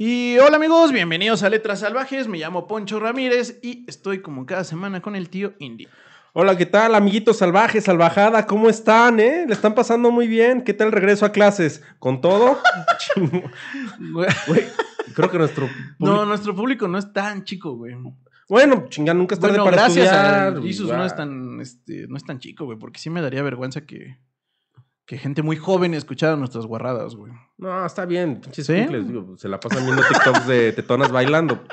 Y hola amigos, bienvenidos a Letras Salvajes. Me llamo Poncho Ramírez y estoy como cada semana con el tío Indy. Hola, ¿qué tal, amiguitos salvajes, salvajada? ¿Cómo están, eh? ¿Le están pasando muy bien? ¿Qué tal el regreso a clases? ¿Con todo? Güey, creo que nuestro No, nuestro público no es tan chico, güey. Bueno, chinga, nunca es tarde Bueno, para gracias estudiar. a Jesus no es tan, este, no es tan chico, güey, porque sí me daría vergüenza que, que gente muy joven escuchara nuestras guarradas, güey. No, está bien, pinches ¿Sí? digo, se la pasan viendo TikToks de tetonas bailando.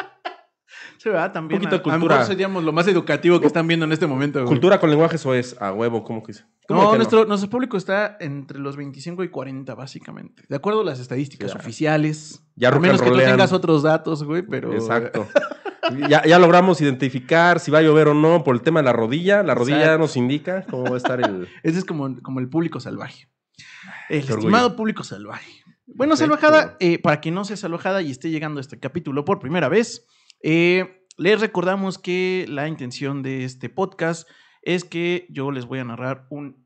Se va también. Poquito a, de a lo cultura. mejor seríamos lo más educativo que están viendo en este momento, güey. Cultura con lenguaje eso es a huevo, ¿cómo que dice? ¿Cómo No, que nuestro, nuestro público está entre los 25 y 40, básicamente. De acuerdo a las estadísticas Ya. oficiales. Ya a menos que tú tengas otros datos, güey, pero. Exacto. Ya, ya logramos identificar si va a llover o no por el tema de la rodilla. La rodilla Exacto. nos indica cómo va a estar el... Ese es como, como el público salvaje. El Qué orgullo. estimado público salvaje. Bueno, Perfecto. salvajada, eh, para quien no sea salvajada y esté llegando a este capítulo por primera vez, eh, les recordamos que la intención de este podcast es que yo les voy a narrar un,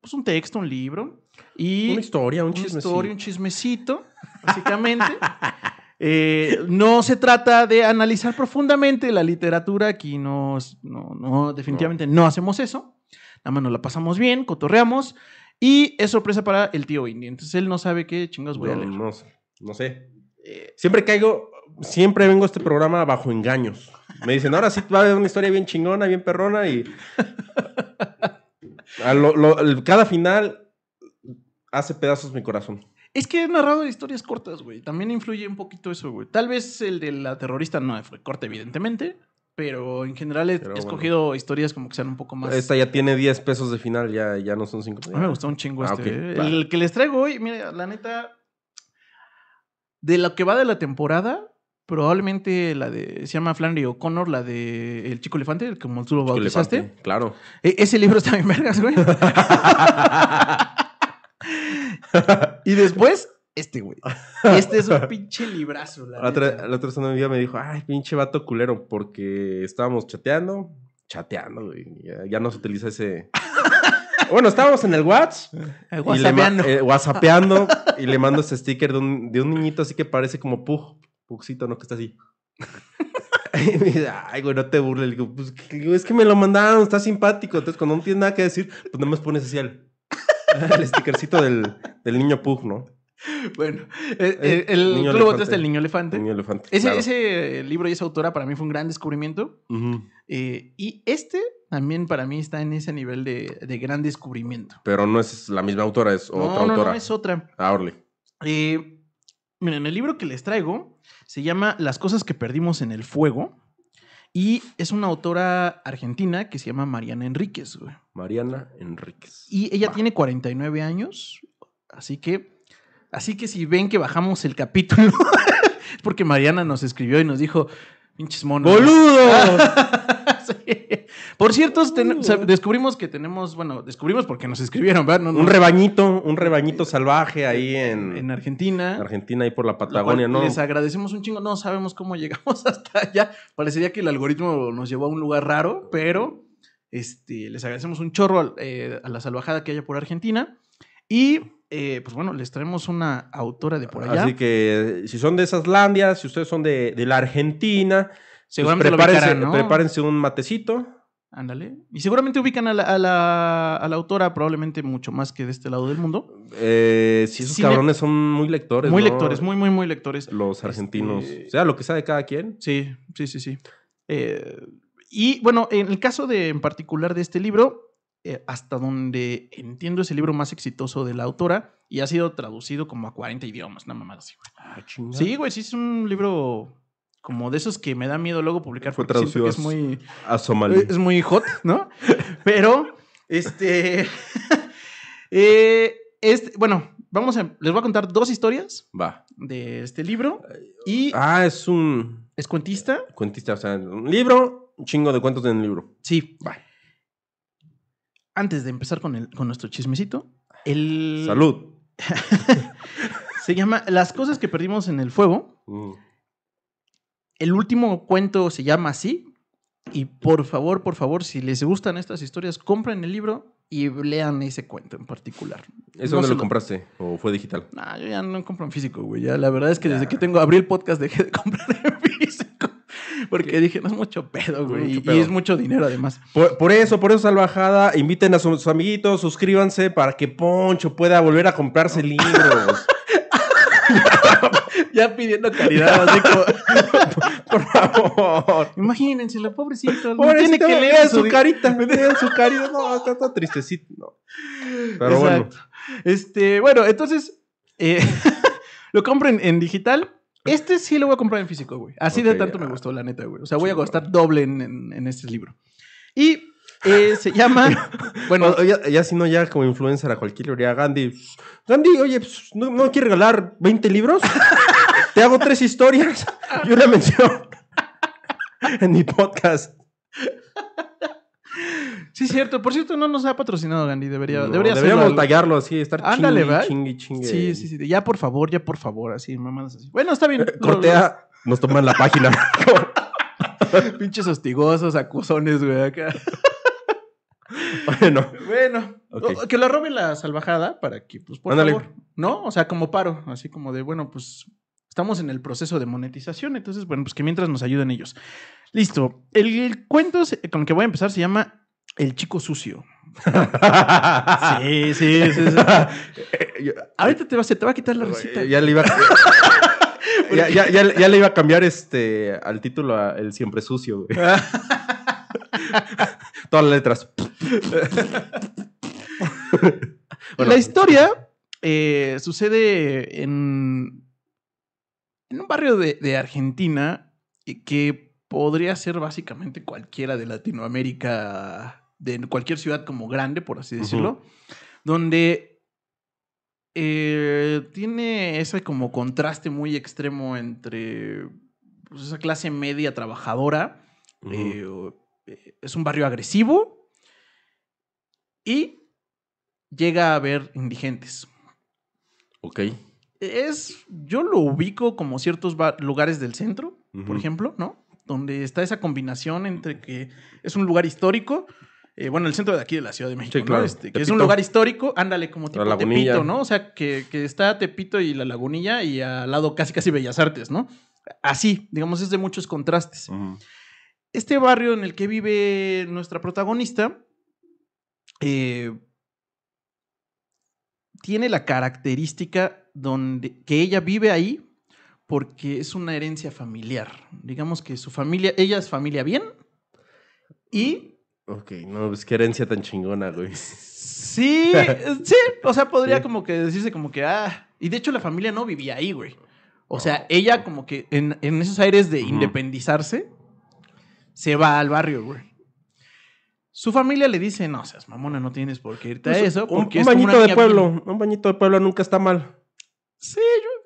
pues un texto, un libro y Una historia, un una historia, un chismecito, básicamente. Eh, no se trata de analizar profundamente la literatura, aquí no, no, no, definitivamente no. hacemos eso. Nada más nos la pasamos bien, cotorreamos y es sorpresa para el tío Indy. Entonces él no sabe qué chingados voy a leer. no sé. Eh, Siempre caigo, siempre vengo a este programa bajo engaños. Me dicen, ahora sí va a haber una historia bien chingona, bien perrona y... A lo- lo- el- cada final hace pedazos mi corazón. es que he narrado historias cortas, güey. También influye un poquito eso, güey. Tal vez el de la terrorista no fue corta, evidentemente. Pero en general he, Pero he bueno. escogido historias como que sean un poco más. Esta ya tiene 10 pesos de final, ya, ya no son 5. A mí me gustó un chingo Ah, este. eh. El que les traigo hoy, mira, la neta, de lo que va de la temporada, probablemente la de, se llama Flannery O'Connor, la de El Chico Elefante, como tú lo bautizaste. Claro. E- ese libro está bien vergas, güey. y después, este, güey. Este es un pinche librazo, la La otra, la otra persona me dijo, ay, pinche vato culero, porque estábamos chateando, chateando, güey, ya, ya no se utiliza ese... bueno, estábamos en el WhatsApp, Eh, y le whatsappeando. eh, whatsappeando, y le mando ese sticker de un, de un niñito así que parece como Pug, Pugcito, ¿no? Que está así. Y me dice, ay, güey, no te burles. Le digo, pues que- es que me lo mandaron, está simpático. Entonces, cuando no tienes nada que decir, pues nada más pones así el, el stickercito del, del niño Pug, ¿no? Bueno, eh, Eh, eh, el, niño tú lo el niño elefante. El niño elefante. Ese, claro. ese libro y esa autora para mí fue un gran descubrimiento. Eh, y este también para mí está en ese nivel de, de gran descubrimiento. Pero no es la misma autora, es otra no, no, autora. no, es otra. Ah, Orly. Eh, miren, el libro que les traigo se llama Las cosas que perdimos en el fuego. Y es una autora argentina que se llama Mariana Enríquez. güey. Mariana Enríquez. Y ella Va. tiene 49 años. Así que, así que si ven que bajamos el capítulo, es porque Mariana nos escribió y nos dijo, pinches monos. ¡Boludo! Sí. Por cierto, ten- o sea, descubrimos que tenemos, bueno, descubrimos porque nos escribieron, ¿verdad? No, no, un rebañito, un rebañito salvaje ahí en, en Argentina. Argentina, ahí por la Patagonia, ¿no? Les agradecemos un chingo. No sabemos cómo llegamos hasta allá. Parecería que el algoritmo nos llevó a un lugar raro, pero este, les agradecemos un chorro eh, a la salvajada que haya por Argentina. Y eh, pues bueno, les traemos una autora de por allá. Así que si son de esas landias, si ustedes son de, de la Argentina, pues prepárense, ubicarán, ¿no? prepárense un matecito. Ándale. Y seguramente ubican a la, a la- a la autora, probablemente mucho más que de este lado del mundo. Eh, si esos cabrones son muy lectores. muy ¿no? lectores, muy, muy, muy lectores. Los argentinos. Este- Sea lo que sea de cada quien. Sí, sí, sí, sí. Eh, y bueno, en el caso de, en particular de este libro, eh, hasta donde entiendo es el libro más exitoso de la autora y ha sido traducido como a 40 idiomas, una mamada así, güey. Ah. Sí, güey, sí es un libro como de esos que me da miedo luego publicar Fue traducido que es muy, A Somalia. es muy hot, ¿no? Pero, este, eh, este, bueno, vamos a, les voy a contar dos historias Va. de este libro y Ah, es un es cuentista. cuentista. O sea, un libro, un chingo de cuentos en el libro. Sí, Va. antes de empezar con, el, con nuestro chismecito, el... Salud. Se llama Las cosas que perdimos en el fuego. Mm. El último cuento se llama así. Y por favor, por favor, si les gustan estas historias, compren el libro y lean ese cuento en particular. ¿Eso No dónde se lo compraste? ¿O fue digital? Nah, yo ya no compro en físico, güey. Ya, la verdad es que desde que tengo abrí el podcast dejé de comprar en físico. Porque dije, no es mucho pedo, güey. Mucho y- pedo. Y es mucho dinero, además. Por, por eso, por eso, salvajada, inviten a sus amiguitos, suscríbanse para que Poncho pueda volver a comprarse libros. Ya pidiendo caridad, así como... por favor. Imagínense, la pobrecita. tiene que leer su carita, vean su carita. No, está todo tristecito. no. Pero bueno. Este, bueno, entonces, eh, lo compro en, digital. Este sí lo voy a comprar en físico, güey. Así de tanto me ah. gustó, la neta, güey. O sea, voy a gastar doble en, en- en este libro. Y eh, se llama. Bueno, ya, ya si no, ya como influencer a cualquier librería, Gandhi. Gandhi, oye, ¿no, no quiere regalar 20 libros? Te hago tres historias y una mención en mi podcast. sí, cierto. Por cierto, no nos ha patrocinado Gandhi. Debería, No, debería deberíamos hacerlo. tallarlo así, estar Ándale, chingue, chingue, chingue. Sí, sí, sí. Ya, por favor, ya, por favor. Así, mamadas así. Bueno, está bien. Lo- Cortea, nos toman la página. pinches hostigosos, acusones, güey, acá. bueno, Bueno, que lo robe la salvajada para que, pues, por Ándale. favor, ¿no? O sea, como paro, así como de, bueno, pues, estamos en el proceso de monetización, entonces, bueno, pues que mientras nos ayuden ellos. Listo. El, el cuento con el que voy a empezar se llama El chico sucio. Sí, sí, sí. sí. Yo- Ahorita te va, se te va a quitar la. Eh, Ya le iba a... ya, ya- ya- ya le iba a cambiar este al título a El siempre sucio, güey. Todas las letras. Bueno. La historia eh, sucede en, en un barrio de, de Argentina y que podría ser básicamente cualquiera de Latinoamérica, de cualquier ciudad como grande, por así decirlo, donde eh, tiene ese como contraste muy extremo entre pues, esa clase media trabajadora eh, eh, es un barrio agresivo y llega a haber indigentes. Ok. Es, yo lo ubico como ciertos lugares del centro, por ejemplo, ¿no? Donde está esa combinación entre que es un lugar histórico, eh, bueno, el centro de aquí de la Ciudad de México, Sí, claro. ¿no? Este, que es un lugar histórico, ándale, como tipo. Tepito, ¿no? O sea, que, que está Tepito y la Lagunilla y al lado casi casi Bellas Artes, ¿no? Así, digamos, es de muchos contrastes. Este barrio en el que vive nuestra protagonista eh, tiene la característica donde que ella vive ahí porque es una herencia familiar. Digamos que su familia, ella es familia bien y Ok, no, pues qué herencia tan chingona, güey. sí, sí, o sea, podría Sí. como que decirse como que, ah, y de hecho la familia no vivía ahí, güey. O sea, ella como que en, en esos aires de independizarse, se va al barrio, güey. Su familia le dice, no seas mamona, no tienes por qué irte a eso. un, un es bañito de pueblo. bien". Un bañito de pueblo nunca está mal. Sí,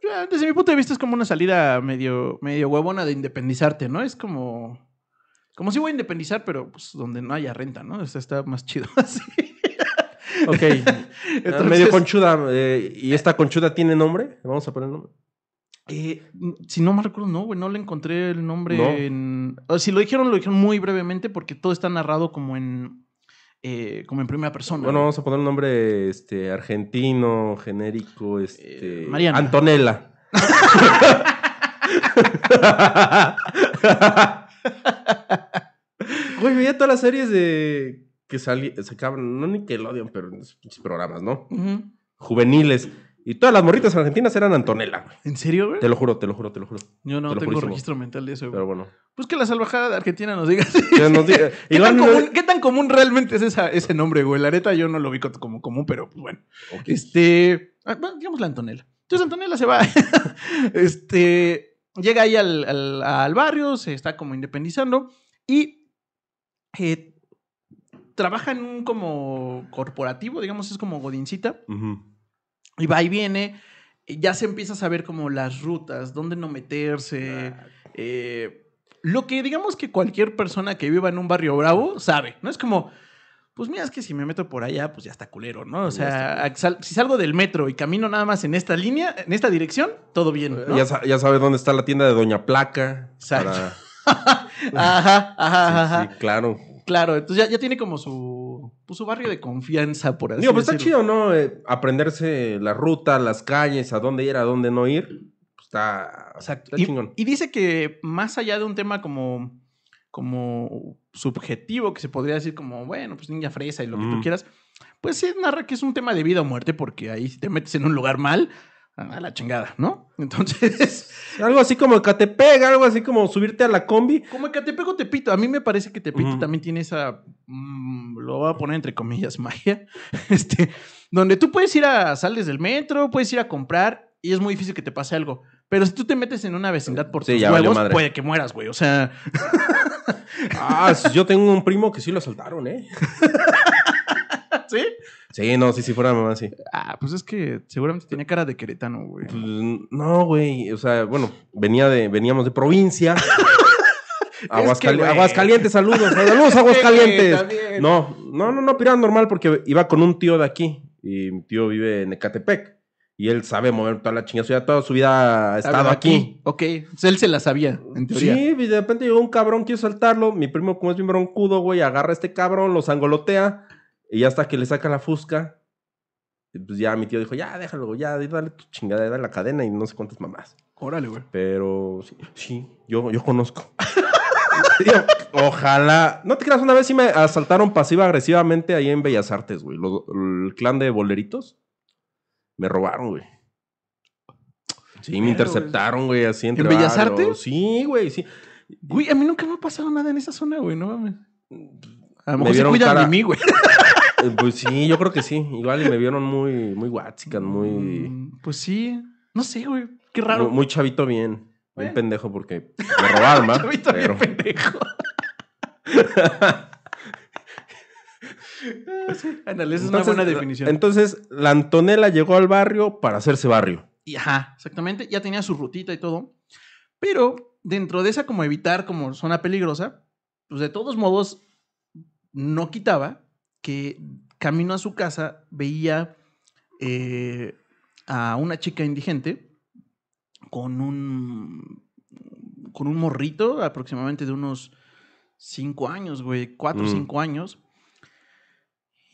yo, yo, desde mi punto de vista es como una salida medio, medio huevona de independizarte, ¿no? Es como... Como si voy a independizar, pero pues donde no haya renta, ¿no? O sea, está más chido así. Ok. Entonces- Medio conchuda. eh, ¿Y esta conchuda tiene nombre? Vamos a poner nombre. Eh, si no me recuerdo, no, güey, no le encontré el nombre No. en... o si lo dijeron, lo dijeron muy brevemente porque todo está narrado como en... eh, como en primera persona. Bueno, vamos a poner un nombre este, argentino, genérico, este. Eh, Mariana. Antonella. Güey, veía todas las series de. que salí- sacaban, no Nickelodeon, pero en esos programas, ¿no? Juveniles. Y todas las morritas argentinas eran Antonella, güey. ¿En serio, güey? Te lo juro, te lo juro, te lo juro. Yo no te tengo jurísimo. registro mental de eso, güey. Pero bueno. Pues que la salvajada de Argentina nos diga. Ya nos diga- ¿Qué, tan no- común, qué tan común realmente es esa- ese nombre, güey? La neta yo no lo ubico como común, pero pues bueno. Este, ah, bueno, digamos la Antonella. Entonces Antonella se va, este, llega ahí al, al- al barrio, se está como independizando y eh, trabaja en un como corporativo, digamos, es como godincita, Ujú. Y va y viene, y ya se empieza a saber como las rutas, dónde no meterse, eh, lo que digamos que cualquier persona que viva en un barrio bravo sabe, ¿no? Es como, pues mira, es que si me meto por allá, pues ya está culero, ¿no? O sea, sal- si salgo del metro y camino nada más en esta línea, en esta dirección, todo bien, ¿no? Ya, sa- ya sabes dónde está la tienda de Doña Placa. Para- Ajá, ajá, Sí, ajá. sí, claro. Claro, entonces ya, ya tiene como su, pues, su barrio de confianza, por así Digo, pues está chido, ¿no? Eh, aprenderse la ruta, las calles, a dónde ir, a dónde no ir. Pues está, Exacto. está Y, chingón. y dice que más allá de un tema como, como subjetivo, que se podría decir como, bueno, pues niña fresa y lo que tú quieras, pues sí narra que es un tema de vida o muerte, porque ahí si te metes en un lugar mal, a la chingada, ¿no? Entonces, Algo así como Catepec, algo así como subirte a la combi. como Tepego o Tepito, a mí me parece que Tepito Ujú. también tiene esa, mm, lo voy a poner entre comillas, magia, este, donde tú puedes ir a, sales del metro, puedes ir a comprar y es muy difícil que te pase algo. Pero si tú te metes en una vecindad por Sí, tus huevos, puede que mueras, güey. O sea, Ah, yo tengo un primo que sí lo asaltaron, ¿eh? ¿sí? Sí, no, sí, si fuera mamá, sí. Ah, pues es que seguramente tenía cara de queretano, güey. Pues, no, güey. O sea, bueno, venía de, veníamos de provincia. Aguascalientes, saludos. Saludos, Sí, Aguascalientes. No, no, no, no, pirán normal porque iba con un tío de aquí. Y mi tío vive en Ecatepec. Y él sabe mover toda la chingada. Toda su vida ha estado aquí. Ok, Entonces, él se la sabía, en teoría. Sí, y de repente llegó un cabrón, quiere saltarlo. Mi primo, como es bien broncudo, güey, agarra a este cabrón, lo zangolotea. Y hasta que le saca la fusca. pues ya mi tío dijo, ya, déjalo, ya, dale tu chingada, dale la cadena y no sé cuántas mamás. Órale, güey. Pero sí, sí, yo, yo conozco. Digo, Ojalá. No te creas, una vez sí me asaltaron pasiva-agresivamente ahí en Bellas Artes, güey. Lo- el clan de boleritos. Me robaron, güey. Sí, me Pero, interceptaron, güey, así entre Bellas varios. Artes? Sí, güey, sí. Güey, a mí nunca me ha pasado nada en esa zona, güey, no mames. A lo Me mejor se vieron cuidan cara- de mí, güey. Eh, Pues sí, yo creo que sí. Igual y me vieron muy, muy guachican, muy, Mm, Pues sí. No sé, güey. Qué raro. muy, muy chavito bien. Bien Bueno. pendejo porque me robaron, ¿va? Chavito bien Pero- pendejo. Ah, sí. Es una buena definición. Entonces, la Antonella llegó al barrio para hacerse barrio. Y ajá, exactamente. Ya tenía su rutita y todo. Pero dentro de esa, como evitar como zona peligrosa, pues de todos modos, no quitaba que camino a su casa veía eh, a una chica indigente con un con un morrito aproximadamente de unos cinco años, güey, cuatro o Mm. cinco años.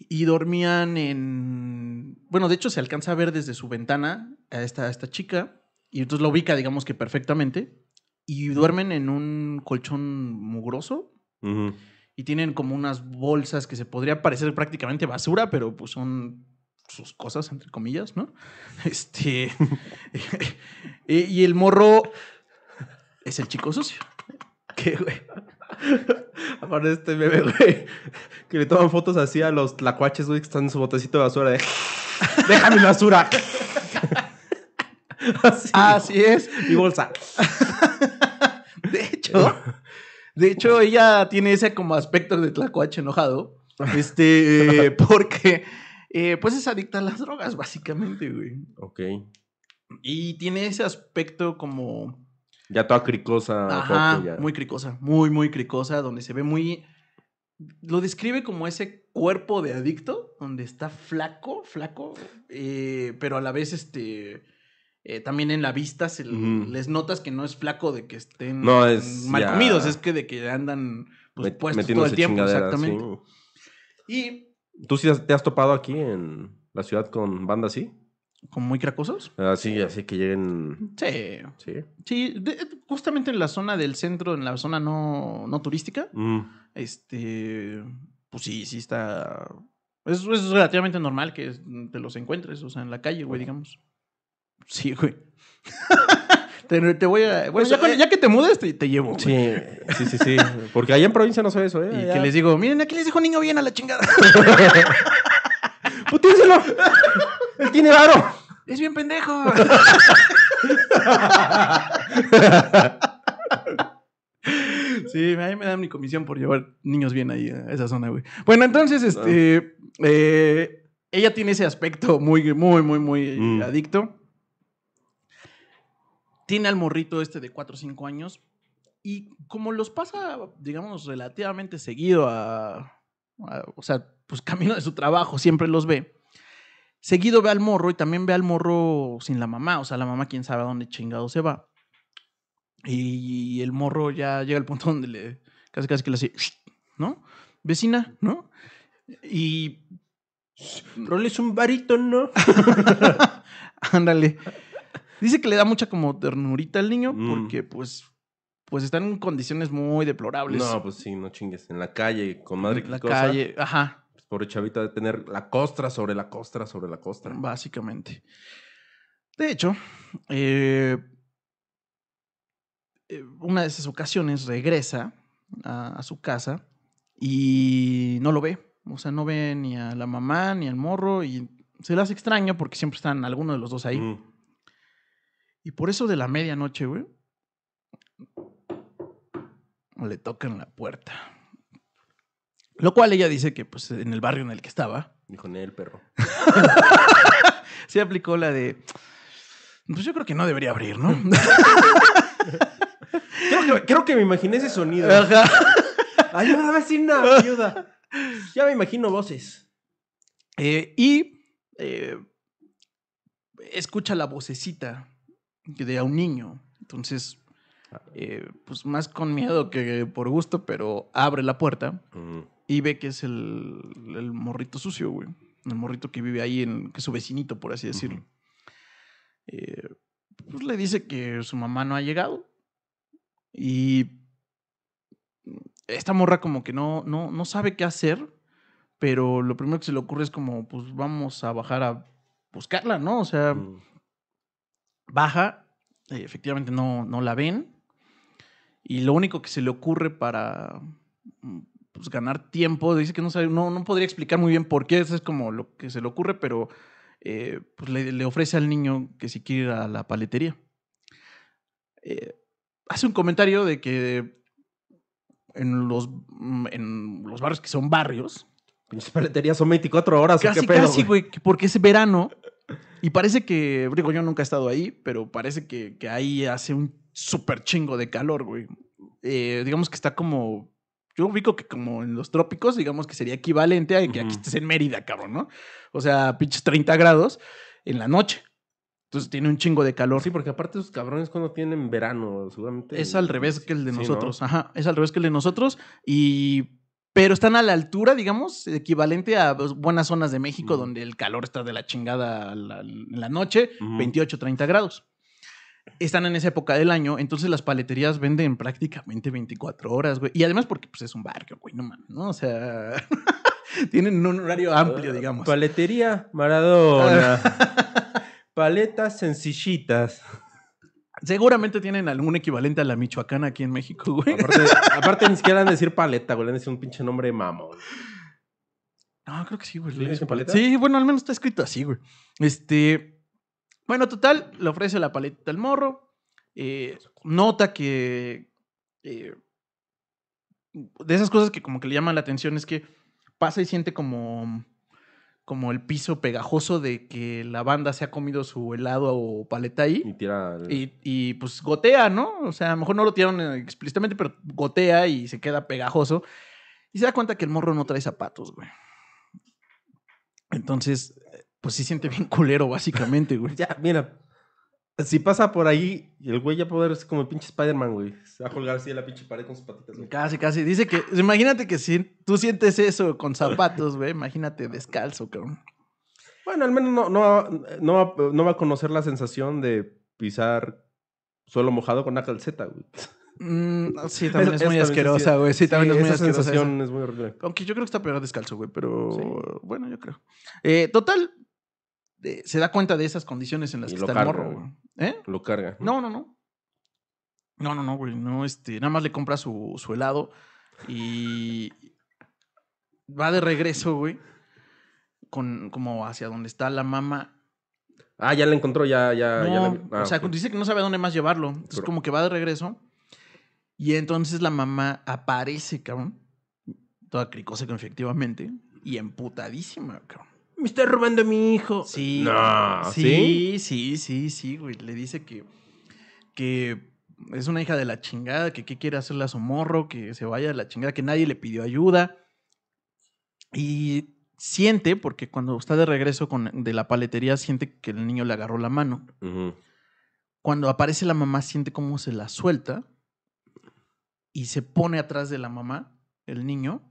Y dormían en. Bueno, de hecho, se alcanza a ver desde su ventana a esta, a esta chica. Y entonces la ubica, digamos que perfectamente. Y duermen en un colchón mugroso. Ujú. Y tienen como unas bolsas que se podría parecer prácticamente basura, pero pues son sus cosas, entre comillas, ¿no? Este. y, el morro es el chico sucio. ¿Qué, güey? Aparte de este meme, güey, que le toman fotos así a los tlacuaches, güey, que están en su botecito de basura de... ¡Déjame mi basura! así. Así es. Mi bolsa. De hecho, de hecho, ella tiene ese como aspecto de tlacuache enojado. Este, eh, porque eh, pues es adicta a las drogas, básicamente, güey. Ok. Y tiene ese aspecto como. Ya toda cricosa. Ajá, poco, ya. muy cricosa, muy, muy cricosa, donde se ve muy. Lo describe como ese cuerpo de adicto, donde está flaco, flaco, eh, pero a la vez, este. Eh, también en la vista se les notas que no es flaco de que estén No, es mal ya- comidos, es que de que andan pues, puestos todo el tiempo, exactamente. sí. Y ¿Tú sí te has topado aquí en la ciudad con banda así? como muy cracosos. Así, así que lleguen... Sí, Sí. sí, de- justamente en la zona del centro, en la zona no, no turística, Mm. este, pues sí, sí está. Es, es relativamente normal que te los encuentres, o sea, en la calle, güey, digamos. Sí, güey. te, te voy a. Bueno, ya, con- eh, ya que te mudes, te, te llevo. güey. Sí, sí, sí, sí. Porque allá en provincia no ve eso, ¿eh? Y Allá- que les digo, miren, aquí les dejo niño bien a la chingada. ¡Putínselo! ¡Él tiene varo! es bien pendejo. Sí, a mí me dan mi comisión por llevar niños bien ahí a esa zona, güey. Bueno, entonces, este. eh, ella tiene ese aspecto muy, muy, muy, muy Mm. adicto. Tiene al morrito este de 4 o 5 años. Y como los pasa, digamos, relativamente seguido a, a- O sea, pues camino de su trabajo, siempre los ve. Seguido ve al morro y también ve al morro sin la mamá. O sea, la mamá, quién sabe a dónde chingado se va. Y el morro ya llega al punto donde le casi casi que le hace, ¿no? Vecina, ¿no? Y. Roles un barítono. Ándale. Dice que le da mucha como ternurita al niño Mm. porque, pues, pues están en condiciones muy deplorables. No, pues sí, no chingues. En la calle, con madre en la cosa, calle. Ajá. pues, pobre chavita de tener la costra sobre la costra sobre la costra. Básicamente. De hecho, eh, eh, una de esas ocasiones regresa a, a su casa y no lo ve. O sea, no ve ni a la mamá ni al morro y se le hace extraño porque siempre están alguno de los dos ahí. Mm. Y por eso de la medianoche, güey, le tocan la puerta. Lo cual ella dice que pues en el barrio en el que estaba, Dijo Nel, perro. se aplicó la de, pues yo creo que no debería abrir, ¿no? Creo que, creo que me imaginé ese sonido. Ajá. Ayuda, vecina, ayuda. Ya me imagino voces. Eh, y eh, escucha la vocecita de a un niño. Entonces, eh, pues más con miedo que por gusto, pero abre la puerta y ve que es el, el morrito sucio, güey. El morrito que vive ahí, en, que es su vecinito, por así decirlo. Eh, pues le dice que su mamá no ha llegado. Y esta morra como que no, no, no sabe qué hacer, pero lo primero que se le ocurre es como, pues vamos a bajar a buscarla, ¿no? O sea. Baja, eh, efectivamente no, no la ven, y lo único que se le ocurre para mm, pues, ganar tiempo, dice que no sabe, no, no podría explicar muy bien por qué, eso es como lo que se le ocurre, pero eh, pues le, le ofrece al niño que si quiere ir a la paletería. Eh, hace un comentario de que en los, mm, en los barrios que son barrios, Pinches paleterías son 24 horas. ¿o Casi, qué pedo, casi, güey, que porque es verano. Y parece que, digo, yo nunca he estado ahí, pero parece que, que ahí hace un súper chingo de calor, güey. Eh, digamos que está como, yo ubico que como en los trópicos, digamos que sería equivalente a que aquí estés en Mérida, cabrón, ¿no? O sea, pinches 30 grados en la noche. Entonces tiene un chingo de calor. Sí, porque aparte esos cabrones cuando tienen verano, seguramente. Es al revés que el de Sí, ¿no? nosotros. Ajá, es al revés que el de nosotros. Y. Pero están a la altura, digamos, equivalente a buenas zonas de México, donde el calor está de la chingada la- en la noche, Ujú. 28, 30 grados. Están en esa época del año, entonces las paleterías venden prácticamente 24 horas, güey. Y además porque pues, es un barrio, güey, no mames, ¿no? O sea, tienen un horario amplio, digamos. Paletería Maradona. Paletas sencillitas. Seguramente tienen algún equivalente a la Michoacana aquí en México, güey. Aparte, aparte ni siquiera han de decir paleta, güey. Le han de decir un pinche nombre mamón. No, creo que sí, güey. ¿Sí le dicen dicen paleta? Sí, bueno, al menos está escrito así, güey. Este. Bueno, total, le ofrece la paleta al morro. eh, nota que. eh, de esas cosas que como que le llaman la atención es que pasa y siente como. Como el piso pegajoso de que la banda se ha comido su helado o paleta ahí. Y tira. el- Y, y, pues gotea, ¿no? O sea, a lo mejor no lo tiraron eh, explícitamente, pero gotea y se queda pegajoso. Y se da cuenta que el morro no trae zapatos, güey. Entonces, eh, pues sí siente bien culero, básicamente, güey. Ya, mira. Si pasa por ahí, el güey ya puede ser como el pinche Spider-Man, güey. Se va a colgar así en la pinche pared con sus patitas, güey. Casi, casi. Dice que, imagínate que si tú sientes eso con zapatos, güey, imagínate descalzo, cabrón. Bueno, al menos no, no, va- no, va, no va a conocer la sensación de pisar suelo mojado con una calceta, güey. Mm, sí, también es, muy asquerosa, güey. Sí, también es muy esa asquerosa. esa. sensación es muy horrible. Aunque yo creo que está peor descalzo, güey, pero Sí. bueno, yo creo. Eh, total, eh, se da cuenta de esas condiciones en las Y que está el morro, güey. ¿Eh? Lo carga. No, no, no. No, no, no, güey. No, este, nada más le compra su, su helado y va de regreso, güey, con, como hacia donde está la mamá. Ah, ya la encontró, ya, ya. ya la- ah, o sea, dice que no sabe a dónde más llevarlo. Entonces, Pero- como que va de regreso. Y entonces la mamá aparece, cabrón. Toda cricosa, efectivamente. Y emputadísima, cabrón. Me está robando a mi hijo. Sí. No, sí, ¿sí? sí, sí, sí, güey. Le dice que, que es una hija de la chingada, que qué quiere hacerle a su morro, que se vaya de la chingada, que nadie le pidió ayuda. Y siente, porque cuando está de regreso con, de la paletería, siente que el niño le agarró la mano. Cuando aparece la mamá, siente cómo se la suelta y se pone atrás de la mamá, el niño,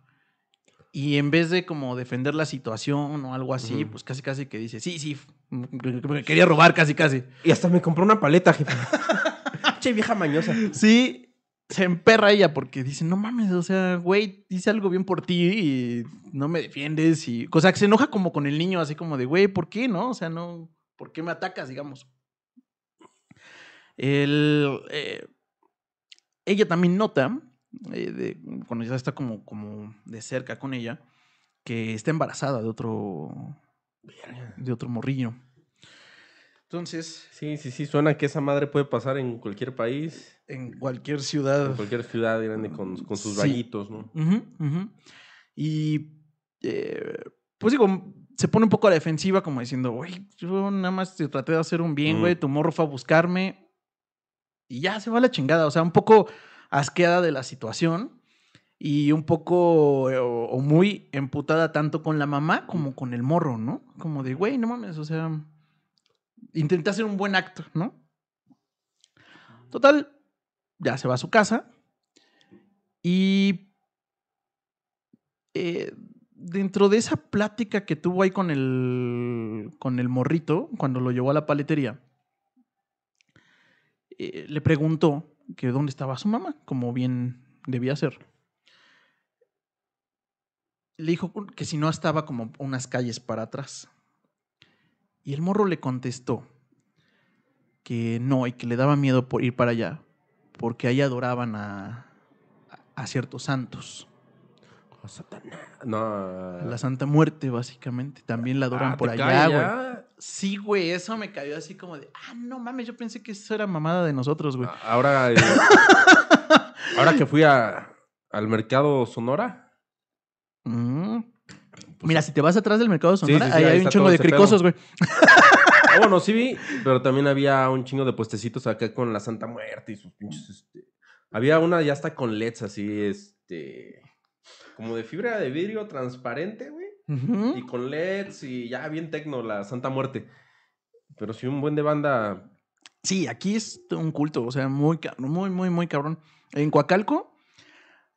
Y en vez de como defender la situación o algo así, pues casi casi que dice, sí, sí, me quería robar casi casi. Y hasta me compró una paleta, jefe. che, vieja mañosa. Sí, se emperra ella porque dice, no mames, o sea, güey, hice algo bien por ti y no me defiendes. Y, o sea, que se enoja como con el niño, así como de, güey, ¿por qué, no? O sea, no, ¿por qué me atacas, digamos? El, eh, ella también nota, eh, de- cuando ya está como, como de cerca con ella, que está embarazada de otro, de otro morrillo. Entonces, Sí, sí, sí, suena que esa madre puede pasar en cualquier país, en cualquier ciudad en cualquier ciudad grande con, con sus Sí. vallitos, ¿no? Y eh, pues digo, se pone un poco a la defensiva, como diciendo, güey, yo nada más te traté de hacer un bien, Mm. güey, tu morro fue a buscarme y ya se va a la chingada. O sea, un poco asqueada de la situación y un poco eh, o, muy emputada tanto con la mamá como con el morro, ¿no? Como de, güey, no mames, o sea, intenté hacer un buen acto, ¿no? Total, ya se va a su casa y eh, dentro de esa plática que tuvo ahí con el, con el morrito, cuando lo llevó a la paletería, eh, le preguntó que dónde estaba su mamá, como bien debía ser. Le dijo que si no estaba como unas calles para atrás. Y el morro le contestó que no y que le daba miedo por ir para allá, porque ahí adoraban a, a ciertos santos. Oh, Satanás. No. A La Santa Muerte, básicamente. También la adoran Ah, por ¿te allá, güey. Sí, güey, eso me cayó así como de, ah, no mames, yo pensé que eso era mamada de nosotros, güey. Ahora, eh, ahora que fui a, al mercado Sonora, Mm. Mira, si te vas atrás del mercado Sonora, sí, sí, ahí ahí hay un chingo de cricosos, güey. Ah, bueno, sí vi, pero también había un chingo de puestecitos acá con la Santa Muerte y sus pinches, este... Había una ya hasta con LEDs así, este... Como de fibra de vidrio transparente, güey. Y con LEDs y ya bien tecno la Santa Muerte. Pero sí un buen de banda... Sí, aquí es un culto, o sea, muy muy, muy, muy cabrón. En Coacalco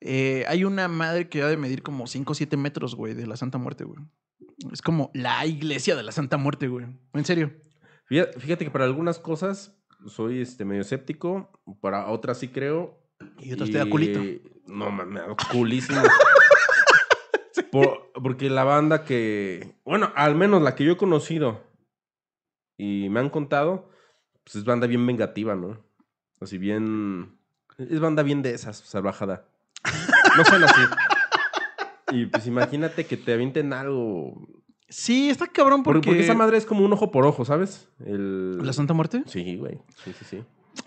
eh, hay una madre que ha de medir como 5 o 7 metros, güey, de la Santa Muerte, güey. Es como la iglesia de la Santa Muerte, güey. En serio. Fíjate, que para algunas cosas soy este medio escéptico, para otras sí creo. Y otras te da culito. No, mames, culísimo. Por- porque la banda que, bueno, al menos la que yo he conocido y me han contado, pues es banda bien vengativa, ¿no? Así bien, es banda bien de esas, salvajada. No son así. Y pues imagínate que te avienten algo. Sí, está cabrón Porque, porque... esa madre es como un ojo por ojo, ¿sabes? El... ¿La Santa Muerte? Sí, güey. Sí, sí, sí.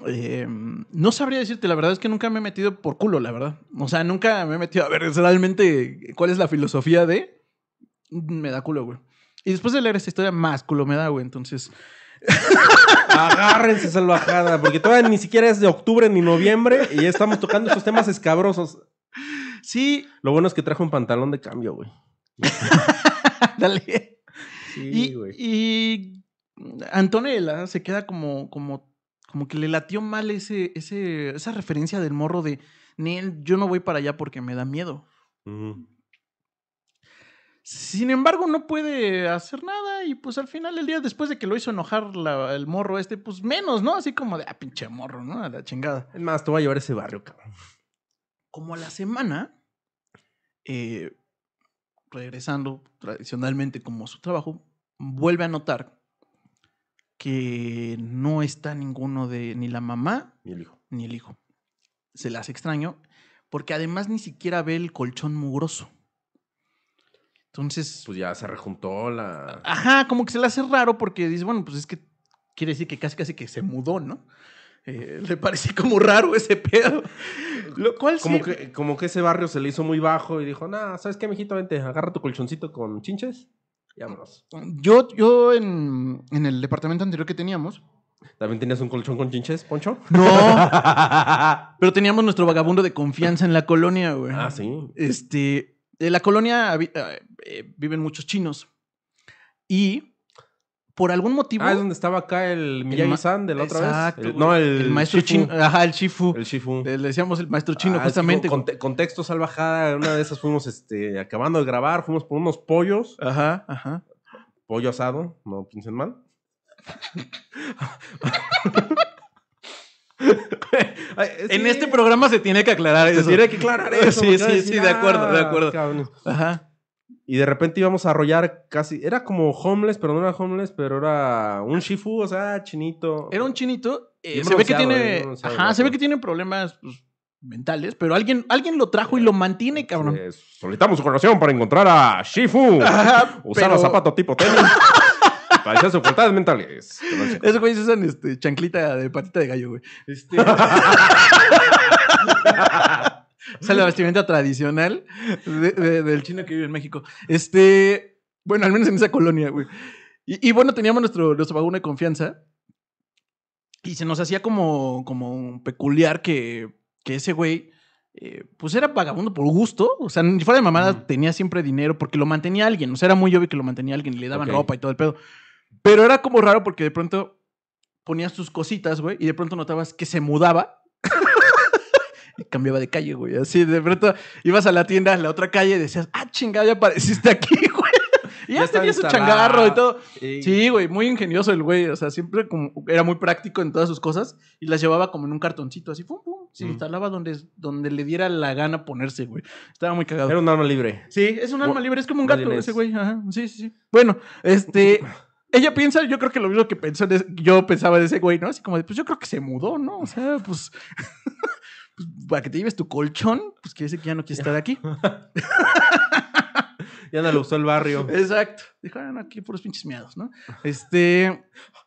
Eh, no sabría decirte, la verdad es que nunca me he metido por culo, la verdad. O sea, nunca me he metido a ver realmente cuál es la filosofía de... Me da culo, güey. Y después de leer esta historia, más culo me da, güey. Entonces, Agárrense salvajada, porque todavía ni siquiera es de octubre ni noviembre y ya estamos tocando estos temas escabrosos. sí, Lo bueno es que trajo un pantalón de cambio, güey. dale. Sí, Y, güey. y Antonella se queda como, como, como que le latió mal ese, ese, esa referencia del morro de Nel, yo no voy para allá porque me da miedo. Sin embargo, no puede hacer nada y pues al final del día, después de que lo hizo enojar la- el morro este, pues menos, ¿no? Así como de, ah, pinche morro, ¿no? A la chingada. Es más, te voy a llevar a ese barrio, cabrón. Como a la semana, eh, regresando tradicionalmente como a su trabajo, vuelve a notar que no está ninguno de ni la mamá Y el hijo. ni el hijo. Se las extraño porque además ni siquiera ve el colchón mugroso. Entonces, Pues ya se rejuntó la. Ajá, como que se le hace raro porque dice, bueno, pues es que quiere decir que casi casi que se mudó, ¿no? Eh, le parece como raro ese pedo. Lo cual Como sí. que, como que ese barrio se le hizo muy bajo y dijo, nah, ¿sabes qué, mijito? Vente, agarra tu colchoncito con chinches y vámonos. Yo, yo en, en el departamento anterior que teníamos. ¿También tenías un colchón con chinches, Poncho? No. pero teníamos nuestro vagabundo de confianza en la colonia, güey. ah, sí. Este. En la colonia eh, eh, viven muchos chinos. Y por algún motivo. Ah, es donde estaba acá el Miyagi-san de la otra Exacto, vez. El- no, el, el maestro chino. Ajá, el Shifu. El Shifu. Le, decíamos el maestro chino, Ah, justamente. con- conte- contexto salvajada, una de esas fuimos este, acabando de grabar, fuimos por unos pollos, Ajá, ajá. pollo asado, no piensen mal. En este programa se tiene que aclarar se eso. tiene que aclarar eso. Sí, sí, sí, de acuerdo, de "Ah, acuerdo". cabrón". Ajá. Y de repente íbamos a arrollar casi, era como homeless, pero no era homeless, pero era un shifu, o sea, chinito. Era un chinito. eh, se ve que tiene. Ajá, se ve que tiene problemas pues, mentales, pero alguien, alguien lo trajo y lo mantiene, cabrón. Eh, solicitamos su corazón para encontrar a Shifu. Ajá, Usar pero- zapato tipo tenis. para sus facultades mentales. Esos güeyes usan este, chanclita de patita de gallo, güey. Este... o sea, la vestimenta tradicional de- de- del chino que vive en México. Este, bueno, al menos en esa colonia, güey. Y, y bueno, teníamos nuestro, nuestro vagón de confianza. Y se nos hacía como, como peculiar que, que ese güey, eh, pues era vagabundo por gusto. O sea, ni fuera de mamada, tenía siempre dinero porque lo mantenía alguien. O sea, era muy obvio que lo mantenía alguien y le daban ropa y todo el pedo. Pero era como raro porque de pronto ponías tus cositas, güey, y de pronto notabas que se mudaba. Y cambiaba de calle, güey. Así, de pronto ibas a la tienda, a la otra calle, y decías, ah, chingada, ya apareciste aquí, güey. Y ya, Ya tenía su changarro y todo. Sí. Sí, güey, muy ingenioso el güey. O sea, siempre como era muy práctico en todas sus cosas y las llevaba como en un cartoncito, así, pum, pum. Se Mm. instalaba donde, donde le diera la gana ponerse, güey. Estaba muy cagado. Era un arma libre. Sí, es un alma Bu- libre, es como un gato ese es- güey. Ajá, sí, sí, sí. Bueno, este. Ella piensa, yo creo que lo mismo que pensó, yo pensaba de ese güey, ¿no? Así como de, pues yo creo que se mudó, ¿no? O sea, pues. pues, para que te lleves tu colchón, pues quiere decir que ya no quiere estar aquí. Ya no le gustó el barrio. Exacto. Dijo, ah, no, aquí puros pinches miados, ¿no? Este.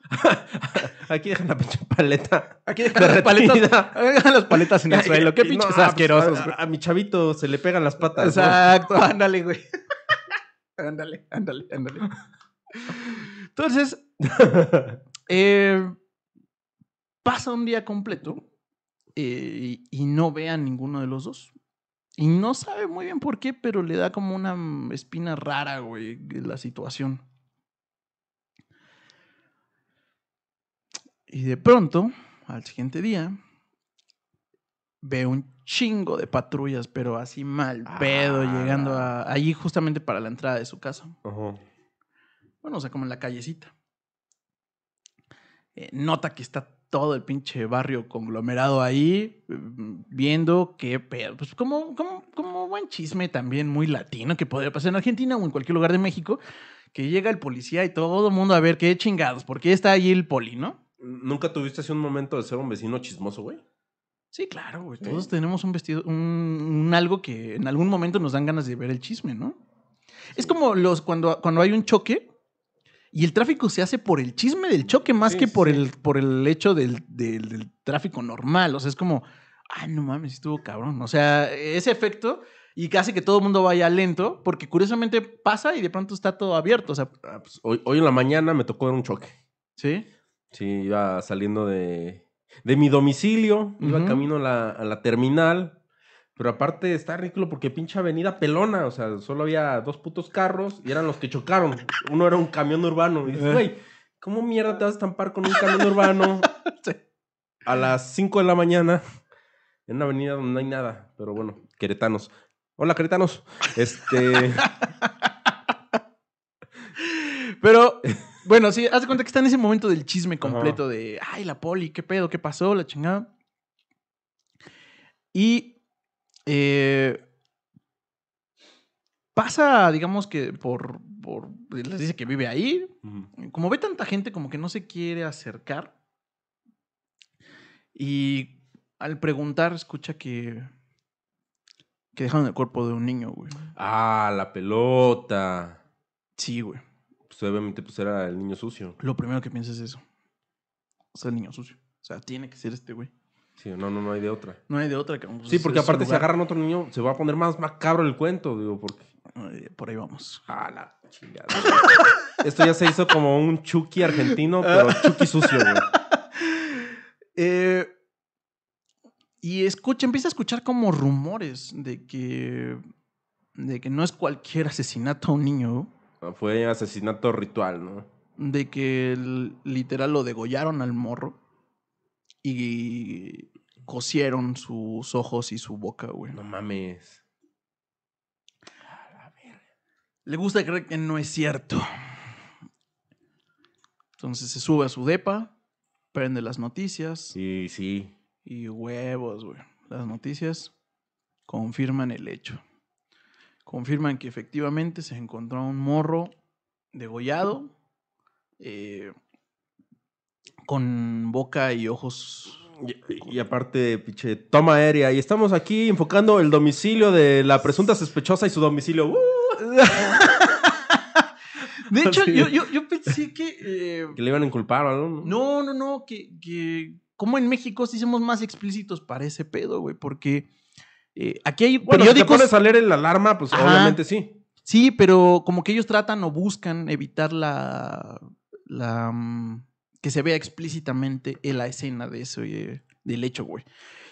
Aquí dejan la pinche paleta. Aquí dejan las paletas. Dejan las paletas en el suelo. Qué Y no, pinches ah, pues, asquerosos, a, mi chavito se le pegan las patas. ¿no? Exacto, ándale, güey. ándale, ándale, ándale. Entonces, eh, pasa un día completo eh, y, no ve a ninguno de los dos. Y no sabe muy bien por qué, pero le da como una mm, espina rara, güey, la situación. Y de pronto, al siguiente día, ve un chingo de patrullas, pero así mal pedo, Ah, llegando a, allí justamente para la entrada de su casa. Bueno, o sea, como en la callecita. Eh, nota que está todo el pinche barrio conglomerado ahí, mm, viendo qué pedo. Pues como, como, como buen chisme también muy latino que podría pasar en Argentina o en cualquier lugar de México, que llega el policía y todo el mundo a ver qué chingados, por qué está allí el poli, ¿no? ¿Nunca tuviste así un momento de ser un vecino chismoso, güey? Sí, claro, güey. Todos tenemos un vestido, un, un algo que en algún momento nos dan ganas de ver el chisme, ¿no? Es como los cuando, cuando hay un choque y el tráfico se hace por el chisme del choque más Sí, que por, sí. el, por el hecho del, del- del tráfico normal. O sea, es como, ay, no mames, estuvo cabrón. O sea, ese efecto y casi que todo el mundo vaya lento porque curiosamente pasa y de pronto está todo abierto. O sea, Ah, pues, hoy, hoy en la mañana me tocó un choque. sí. Sí, iba saliendo de, de mi domicilio, iba camino a la, a la terminal. Pero aparte está ridículo porque pinche avenida pelona, o sea, solo había dos putos carros y eran los que chocaron. Uno era un camión urbano. Y dices, Eh. güey, ¿cómo mierda te vas a estampar con un camión urbano a las 5 de la mañana en una avenida donde no hay nada? Pero bueno, queretanos. Hola, queretanos. Este. Pero, bueno, sí, haz de cuenta que está en ese momento del chisme completo de, ay, la poli, qué pedo, qué pasó, la chingada. Y eh, pasa, digamos que por, por, les dice que vive ahí, como ve tanta gente, como que no se quiere acercar. Y al preguntar, escucha que, que dejaron el cuerpo de un niño, güey. Ah, la pelota. Sí, güey. Pues obviamente pues era el niño sucio. Lo primero que piensas es eso. O sea, el niño sucio. O sea, tiene que ser este güey. Sí, no, no, no hay de otra. No hay de otra. Pues Sí, porque aparte si agarran otro niño, se va a poner más macabro el cuento, digo, porque... Por ahí vamos. Ah, la chingada. Esto ya se hizo como un Chucky argentino, pero Chucky sucio, güey. Eh, y escucha, empieza a escuchar como rumores de que, de que no es cualquier asesinato a un niño. Fue asesinato ritual, ¿no? de que literal lo degollaron al morro y cosieron sus ojos y su boca, güey. No mames. Le gusta creer que no es cierto. Entonces se sube a su depa, prende las noticias Sí, sí. y huevos, güey. Las noticias confirman el hecho. Confirman que efectivamente se encontró un morro degollado, eh, con boca y ojos. Y, y aparte, pinche toma aérea. Y estamos aquí enfocando el domicilio de la presunta sospechosa y su domicilio. ¡Uh! De hecho, Sí. yo, yo, yo pensé que. eh, Que le iban a inculpar o algo. No, no, no, que, que como en México sí somos más explícitos para ese pedo, güey, porque eh, aquí hay Bueno, si te periódicos. pones a leer el alarma, pues Ajá. obviamente sí. Sí, pero como que ellos tratan o buscan evitar la, la mm, que se vea explícitamente en la escena de eso, eh, del hecho, güey.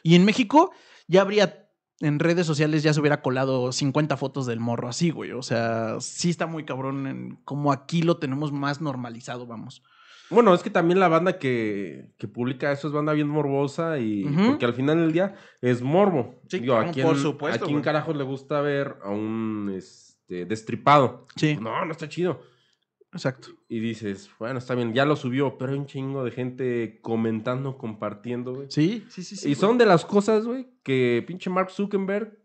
Y en México ya habría en redes sociales ya se hubiera colado 50 fotos del morro así, güey. O sea, sí está muy cabrón en como aquí lo tenemos más normalizado, vamos. Bueno, es que también la banda que, que publica eso es banda bien morbosa y porque al final del día es morbo. Sí, Digo, claro, aquí por supuesto, en güey. carajos le gusta ver a un este, destripado. Sí, No, no está chido. Exacto. Y dices, bueno, está bien, ya lo subió, pero hay un chingo de gente comentando, compartiendo, güey. Sí, sí, sí. sí y güey. son de las cosas, güey, que pinche Mark Zuckerberg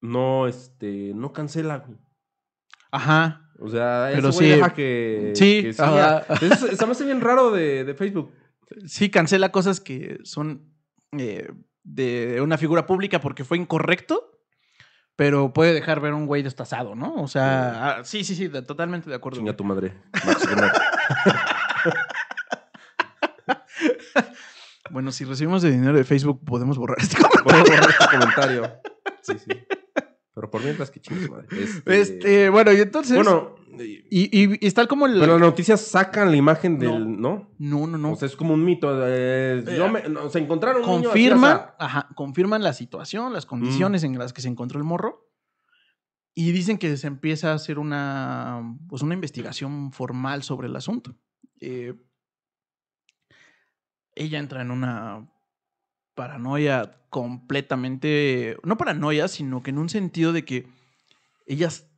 no, este, no cancela, güey. Ajá. O sea, Pero sí. deja que, Sí, que ajá. Eso se me hace bien raro de, de Facebook. Sí, cancela cosas que son eh, de una figura pública porque fue incorrecto, pero puede dejar ver un güey destazado, ¿no? O sea, ah, sí, sí, sí, de- totalmente de acuerdo. Chinga güey. tu madre. Zuckerberg. Bueno, si recibimos de dinero de Facebook, podemos borrar este Puedo borrar este comentario. Sí, sí. Pero por mientras que chingue su madre. Este, Este, bueno, y entonces. bueno, y, y, y está como el. pero las noticias sacan la imagen del, ¿no? no, no, no. O sea, es como un mito. eh, yo me- no, se encontraron un niño así, o confirman, sea, ajá, confirman la situación, las condiciones en las que se encontró el morro. Y dicen que se empieza a hacer una, pues una investigación formal sobre el asunto. Eh, ella entra en una paranoia completamente, no paranoia, sino que en un sentido de que ella s-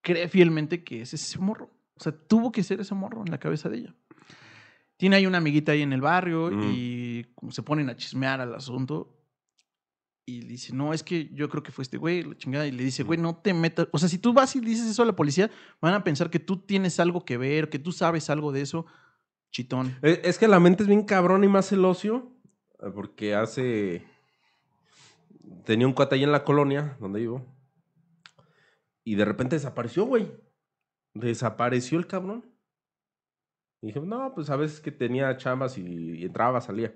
cree fielmente que es ese morro. O sea, tuvo que ser ese morro en la cabeza de ella. Tiene ahí una amiguita ahí en el barrio Mm. y como se ponen a chismear al asunto. Y le dice, no, es que yo creo que fue este güey, la chingada. Y le dice, güey, no te metas. O sea, si tú vas y dices eso a la policía, van a pensar que tú tienes algo que ver, que tú sabes algo de eso. Chitón. Es es que la mente es bien cabrón y más el ocio. eh, Porque hace. Tenía un cuate ahí en la colonia donde vivo. Y de repente desapareció, güey. Desapareció el cabrón. Y dije, no, pues a veces que tenía chambas y, y entraba, salía.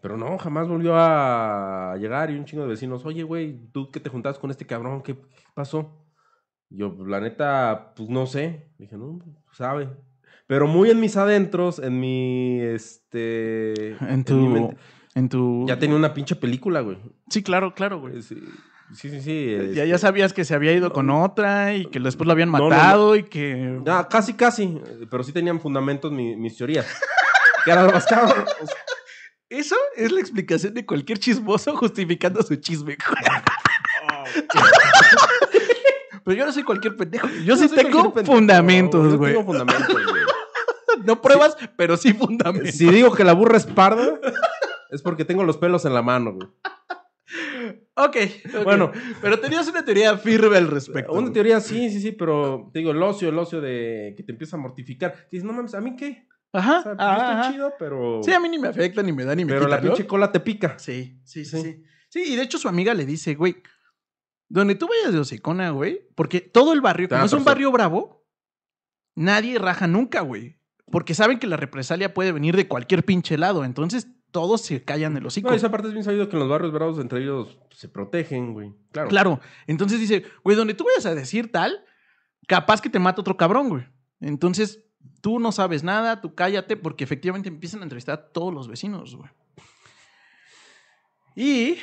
Pero no, jamás volvió a llegar. Y un chingo de vecinos, oye, güey, tú que te juntabas con este cabrón, ¿qué, qué pasó? Yo, la neta, pues no sé. Dije, no, pues, sabe. Pero muy en mis adentros, en mi, este... En mi tu. mente, En tu. ya tenía una pinche película, güey. Sí, claro, claro, güey. Sí, sí, sí. sí, Ya, este, ya sabías que se había ido con otra y que después lo habían No, no, no. matado y que. Ah, casi, casi. Pero sí tenían fundamentos mi- mis teorías. que era lo más cabrón. O sea, Eso es la explicación de cualquier chismoso justificando su chisme. Pero yo no soy cualquier pendejo. Yo sí tengo fundamentos, güey. tengo fundamentos, güey. No pruebas, pero sí fundamentos. Si digo que la burra es parda, es porque tengo los pelos en la mano, güey. Ok, ok. Bueno. pero tenías una teoría firme al respecto. Una teoría, sí, sí, sí, pero te digo, el ocio, el ocio de que te empieza a mortificar. Dices, no mames, ¿a mí qué? Ajá. O sea, pues, ajá, está ajá. chido, pero. Sí, a mí ni me afecta, ni me da, ni me pero quita, la ¿no? pinche cola te pica. Sí, sí, sí, Sí. sí. Y de hecho su amiga le dice, güey, donde tú vayas de hocicona, güey, porque todo el barrio, como es un barrio bravo, nadie raja nunca, güey. Porque saben que la represalia puede venir de cualquier pinche lado. Entonces todos se callan el hocico. No, esa parte es bien sabido que en los barrios bravos entre ellos se protegen, güey. Claro. Claro. Entonces dice, güey, donde tú vayas a decir tal, capaz que te mata otro cabrón, güey. Entonces tú no sabes nada, tú cállate, porque efectivamente empiezan a entrevistar a todos los vecinos, güey. Y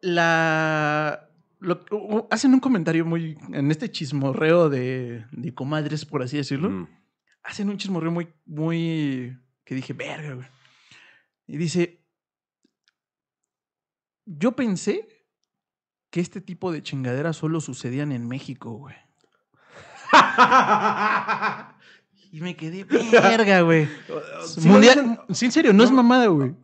la. lo- hacen un comentario muy. En este chismorreo de, de comadres, por así decirlo. Mm. hacen un chismorreo muy, muy, que dije, verga, güey. Y dice, yo pensé que este tipo de chingaderas solo sucedían en México, güey. Y me quedé, verga, güey. Sí, Mundial, dicen- sí, en serio, no, es mamada, güey.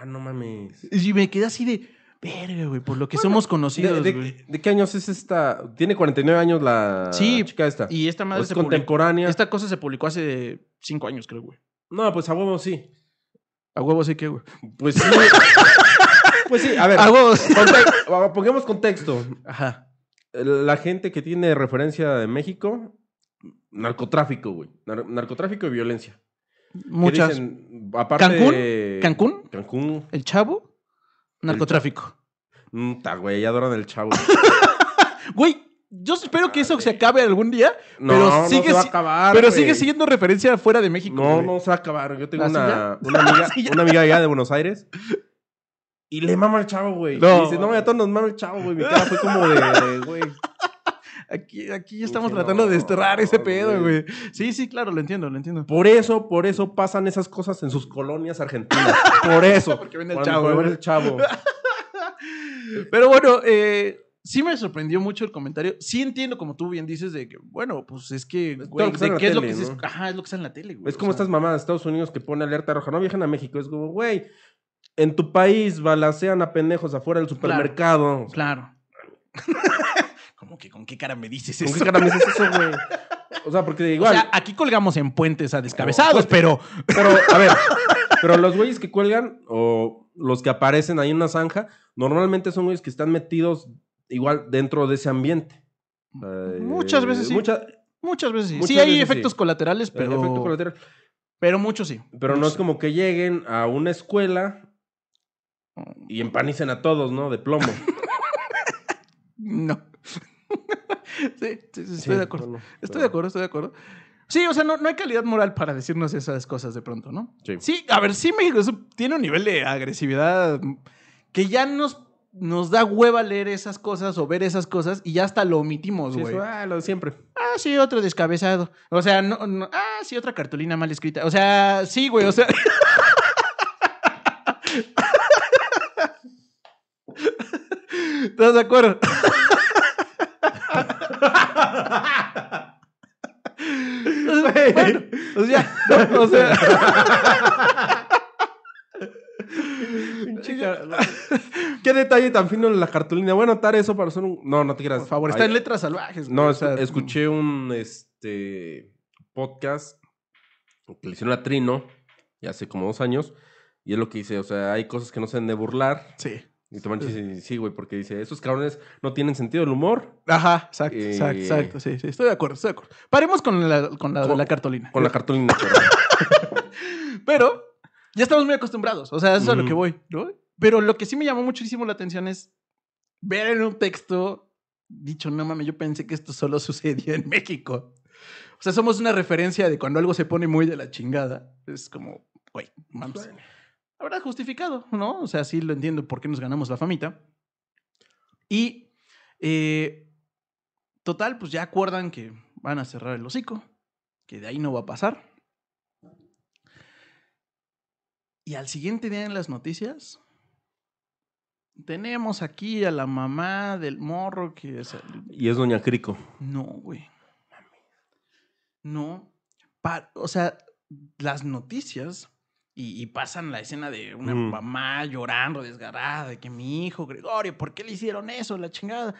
Ah, no mames. Y me quedé así de, verga, güey, por lo que somos ¿De, conocidos, de- güey. de qué años es esta? Tiene 49 años la Sí, chica esta. Y esta ¿O madre es se publicó- contemporánea. Esta cosa se publicó hace cinco años, creo, güey. No, pues a huevo sí. A huevo sí que, güey. Pues sí. pues sí, a ver. A huevo sí. conte- pongamos contexto. Ajá. La gente que tiene referencia de México, narcotráfico, güey. Nar- narcotráfico y violencia. ¿Qué Muchas. dicen? aparte ¿Cancún? ¿Cancún? Cancún. El chavo, narcotráfico. Mm, ta, güey, ya adoran el chavo. Güey, yo espero que eso se acabe algún día, No, pero no sigue se va a acabar, pero sigue siguiendo referencia fuera de México. No, no se va a acabar. Yo tengo ¿Ah, una, una amiga, una allá de Buenos Aires. Y le mama el chavo, güey. No. Y dice, no, a todos nos mama el chavo, güey. Mi cara fue como de, güey. Aquí, aquí ya estamos tratando de no, desterrar ese pedo, güey. Sí, sí, claro, lo entiendo, lo entiendo. Por eso, por eso pasan esas cosas en sus colonias argentinas. Por eso. Porque viene el chavo, el chavo. Pero bueno, eh, sí me sorprendió mucho el comentario. Sí entiendo, como tú bien dices, de que, bueno, pues es que, güey, que de qué es lo que se... ¿no? Ajá, es lo que está en la tele, güey. Es como o sea, estas mamadas de Estados Unidos que pone alerta roja. No viajan a México. Es como, güey, en tu país balacean a pendejos afuera del supermercado. Claro. como que, ¿con qué cara me dices ¿Con eso? qué cara me dices eso, güey? O sea, porque O igual. sea, aquí colgamos en puentes a descabezados, pero... Pero, a ver, pero los güeyes que cuelgan o los que aparecen ahí en una zanja, normalmente son güeyes que están metidos igual dentro de ese ambiente. Eh, Muchas veces sí. mucha- Muchas veces sí. Muchas sí hay veces efectos sí. colaterales, pero... efecto colateral. Pero muchos sí. Pero no es como que lleguen a una escuela y empanicen a todos, ¿no? De plomo. No. sí, sí, sí, estoy Sí, de acuerdo. Estoy pero- de acuerdo, estoy de acuerdo. Sí, o sea, no, no hay calidad moral para decirnos esas cosas de pronto, ¿no? Sí. Sí, a ver, sí México tiene un nivel de agresividad que ya nos, nos da hueva leer esas cosas o ver esas cosas y ya hasta lo omitimos, Sí, güey. eso, ah, lo de siempre. Ah, sí, otro descabezado. O sea, no, no- ah, sí, otra cartulina mal escrita. O sea, sí, güey, o sea... ¿Estás de acuerdo? bueno, o sea, no, o sea... Qué detalle tan fino en la cartulina. Voy a anotar eso para hacer un. No, no te quieras. Por favor, está en letras salvajes. No, o sea, escuché un este podcast que le hicieron a Trino ya hace como dos años. Y es lo que dice, o sea, hay cosas que no se deben de burlar. Sí. Y te manches y sí, güey, porque dice, esos cabrones no tienen sentido del humor Ajá, exacto, Eh, exacto, exacto. Sí, sí, estoy de acuerdo, estoy de acuerdo. Paremos con la, con la Con- la cartulina. con la cartulina. pero- Pero ya estamos muy acostumbrados. O sea, eso es a lo que voy, ¿no? Pero lo que sí me llamó muchísimo la atención es ver en un texto dicho, no mames, yo pensé que esto solo sucedía en México. O sea, somos una referencia de cuando algo se pone muy de la chingada. Es como, güey, vamos. La verdad, justificado, ¿no? O sea, sí lo entiendo por qué nos ganamos la famita. Y, eh, total, pues ya acuerdan que van a cerrar el hocico, que de ahí no va a pasar. Y al siguiente día en las noticias, tenemos aquí a la mamá del morro que... es- Y es Doña Crico. No, güey. No. Pa- o sea, las noticias y, y pasan la escena de una Mm. mamá llorando, desgarrada, de que mi hijo Gregorio, ¿por qué le hicieron eso? La chingada.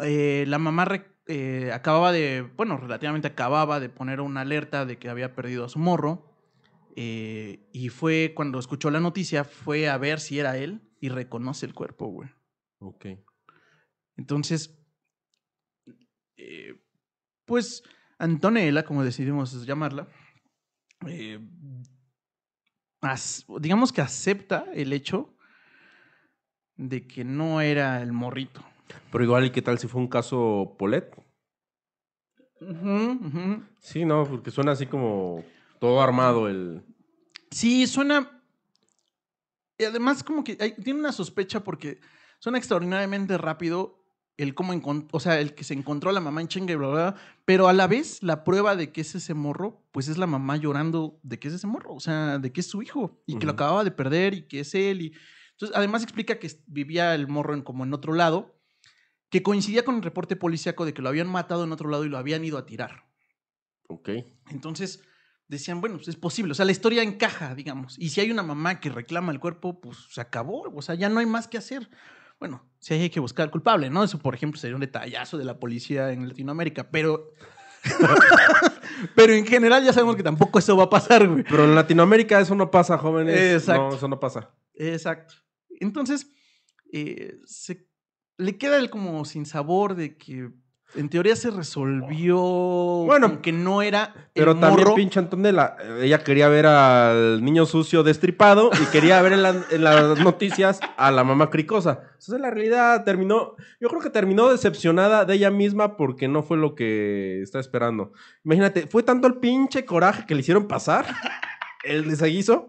Eh, la mamá eh, acababa de, bueno, relativamente acababa de poner una alerta de que había perdido a su morro. Eh, y fue cuando escuchó la noticia, fue a ver si era él y reconoce el cuerpo, güey. Ok. Entonces, eh, pues Antonella, como decidimos llamarla, eh, digamos que acepta el hecho de que no era el morrito. Pero igual, ¿y qué tal si fue un caso Polet? Sí, no, porque suena así como todo armado el... Sí, suena. Y además, como que hay- tiene una sospecha porque suena extraordinariamente rápido el cómo encon- o sea, el que se encontró a la mamá en chinga y bla, bla, bla, pero a la vez la prueba de que es ese morro, pues es la mamá llorando de que es ese morro, o sea, de que es su hijo y que lo acababa de perder y que es él. Y... Entonces, además explica que vivía el morro en, como en otro lado, que coincidía con el reporte policíaco de que lo habían matado en otro lado y lo habían ido a tirar. Ok. Entonces decían, bueno, pues es posible, o sea, la historia encaja, digamos. Y si hay una mamá que reclama el cuerpo, pues se acabó, o sea, ya no hay más que hacer. Bueno, si hay que buscar al culpable, ¿no? Eso, por ejemplo, sería un detallazo de la policía en Latinoamérica, pero... pero en general ya sabemos que tampoco eso va a pasar, güey. Pero en Latinoamérica eso no pasa, jóvenes. Exacto. No, eso no pasa. Exacto. Entonces, eh, se, le queda el como sin sabor de que en teoría se resolvió Bueno, que no era el Pero también, morro. pinche Antonella, ella quería ver al niño sucio destripado y quería ver en, la- en las noticias a la mamá cricosa. Entonces, la realidad terminó, yo creo que terminó decepcionada de ella misma porque no fue lo que estaba esperando. Imagínate, fue tanto el pinche coraje que le hicieron pasar, el desaguiso,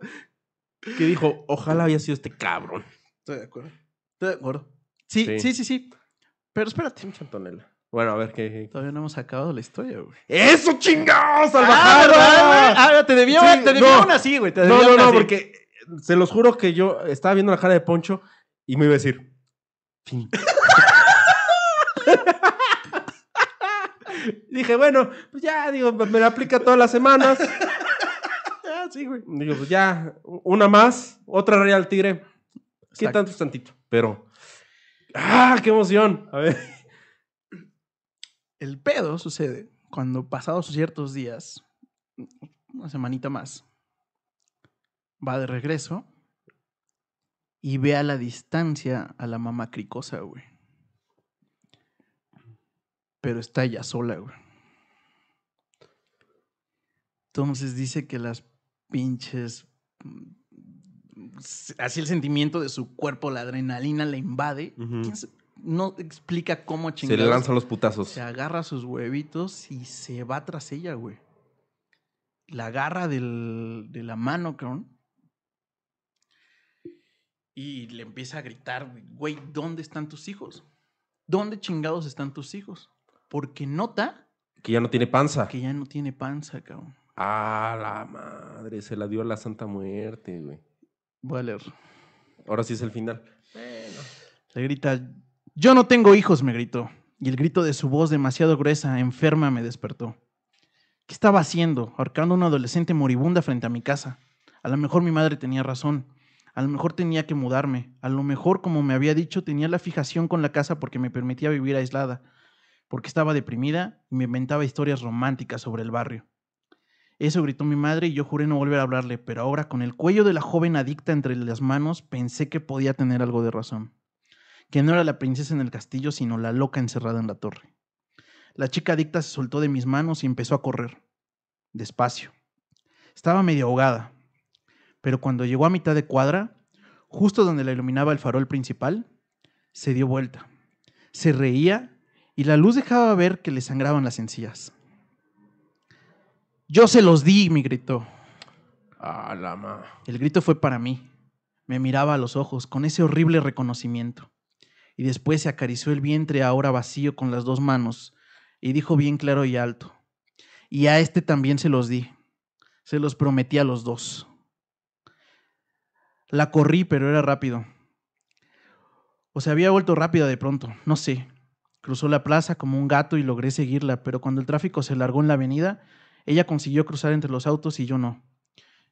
que dijo, ojalá había sido este cabrón. Estoy de acuerdo. Estoy de acuerdo. Sí, Sí. sí, sí, sí. Pero espérate, Pinche Antonella. Bueno, a ver qué. todavía no hemos acabado la historia, güey. ¡Eso, chingados! Ah, ¡Salvajada! ¿verdad, güey? Ah, te debía, Sí, te debía no. una así, güey. No, no, no, así. porque se los juro que yo estaba viendo la cara de Poncho y me iba a decir. Fin. Dije, bueno, pues ya, digo, me la aplica todas las semanas. Ah, sí, güey. Digo, pues ya, una más, otra Real Tigre. ¿Qué tanto es tantito? Pero. ¡Ah, qué emoción! A ver. El pedo sucede cuando pasados ciertos días, una semanita más, va de regreso y ve a la distancia a la mamá cricosa, güey. Pero está ella sola, güey. Entonces dice que las pinches... mm, Así el sentimiento de su cuerpo, la adrenalina le invade. ¿Quién se- No explica cómo Se chingados. le lanzan los putazos. Se agarra sus huevitos y se va tras ella, güey. La agarra del- de la mano, cabrón. Y le empieza a gritar, güey, ¿dónde están tus hijos? ¿Dónde chingados están tus hijos? Porque nota Que ya no tiene panza. que ya no tiene panza, cabrón. Ah, la madre, se la dio a la Santa Muerte, güey. Voy a leer. Ahora sí es el final. Le grita, yo no tengo hijos, me gritó. Y el grito de su voz demasiado gruesa, enferma, me despertó. ¿Qué estaba haciendo? Ahorcando a una adolescente moribunda frente a mi casa. A lo mejor mi madre tenía razón. A lo mejor tenía que mudarme. A lo mejor, como me había dicho, tenía la fijación con la casa porque me permitía vivir aislada. Porque estaba deprimida y me inventaba historias románticas sobre el barrio. Eso gritó mi madre y yo juré no volver a hablarle, pero ahora con el cuello de la joven adicta entre las manos pensé que podía tener algo de razón. Que no era la princesa en el castillo, sino la loca encerrada en la torre. La chica adicta se soltó de mis manos y empezó a correr. Despacio. Estaba medio ahogada, pero cuando llegó a mitad de cuadra, justo donde la iluminaba el farol principal, se dio vuelta. Se reía y la luz dejaba ver que le sangraban las encías. Yo se los di, me gritó. Ah, la ma. El grito fue para mí. Me miraba a los ojos con ese horrible reconocimiento. Y después se acarició el vientre ahora vacío con las dos manos y dijo bien claro y alto. Y a este también se los di. Se los prometí a los dos. La corrí, pero era rápido. O se había vuelto rápida de pronto, no sé. Cruzó la plaza como un gato y logré seguirla, pero cuando el tráfico se largó en la avenida, ella consiguió cruzar entre los autos y yo no.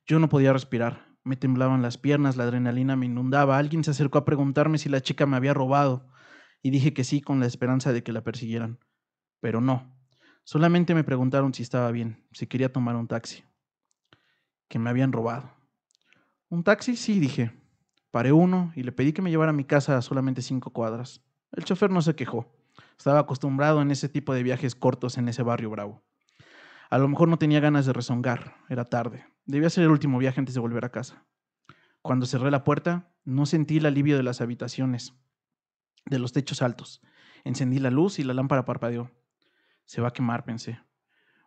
Yo no podía respirar. Me temblaban las piernas, la adrenalina me inundaba. Alguien se acercó a preguntarme si la chica me había robado. Y dije que sí con la esperanza de que la persiguieran. Pero no. Solamente me preguntaron si estaba bien, si quería tomar un taxi. Que me habían robado. ¿Un taxi? Sí, dije. Paré uno y le pedí que me llevara a mi casa a solamente cinco cuadras. El chofer no se quejó. Estaba acostumbrado en ese tipo de viajes cortos en ese barrio bravo. A lo mejor no tenía ganas de rezongar. Era tarde. Debía ser el último viaje antes de volver a casa. Cuando cerré la puerta, no sentí el alivio de las habitaciones, de los techos altos. Encendí la luz y la lámpara parpadeó. Se va a quemar, pensé.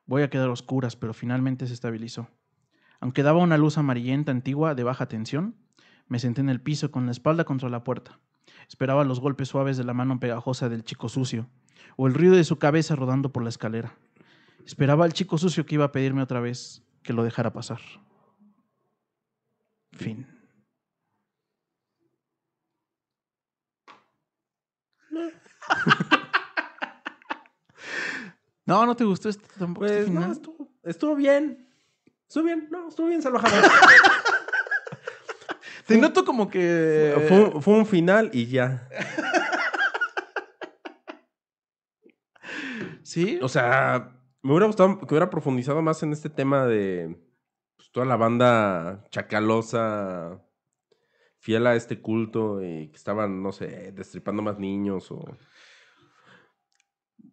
Voy a quedar a oscuras, pero finalmente se estabilizó. Aunque daba una luz amarillenta antigua de baja tensión, me senté en el piso con la espalda contra la puerta. Esperaba los golpes suaves de la mano pegajosa del chico sucio, o el ruido de su cabeza rodando por la escalera. Esperaba al chico sucio que iba a pedirme otra vez que lo dejara pasar. Fin. No, no te gustó este tampoco. este Pues no, estuvo, estuvo bien. Estuvo bien, no, estuvo bien salvajada. Te noto como que. fue, fue un final y ya. Sí. O sea, me hubiera gustado que hubiera profundizado más en este tema de pues, toda la banda chacalosa, fiel a este culto y que estaban, no sé, destripando más niños o...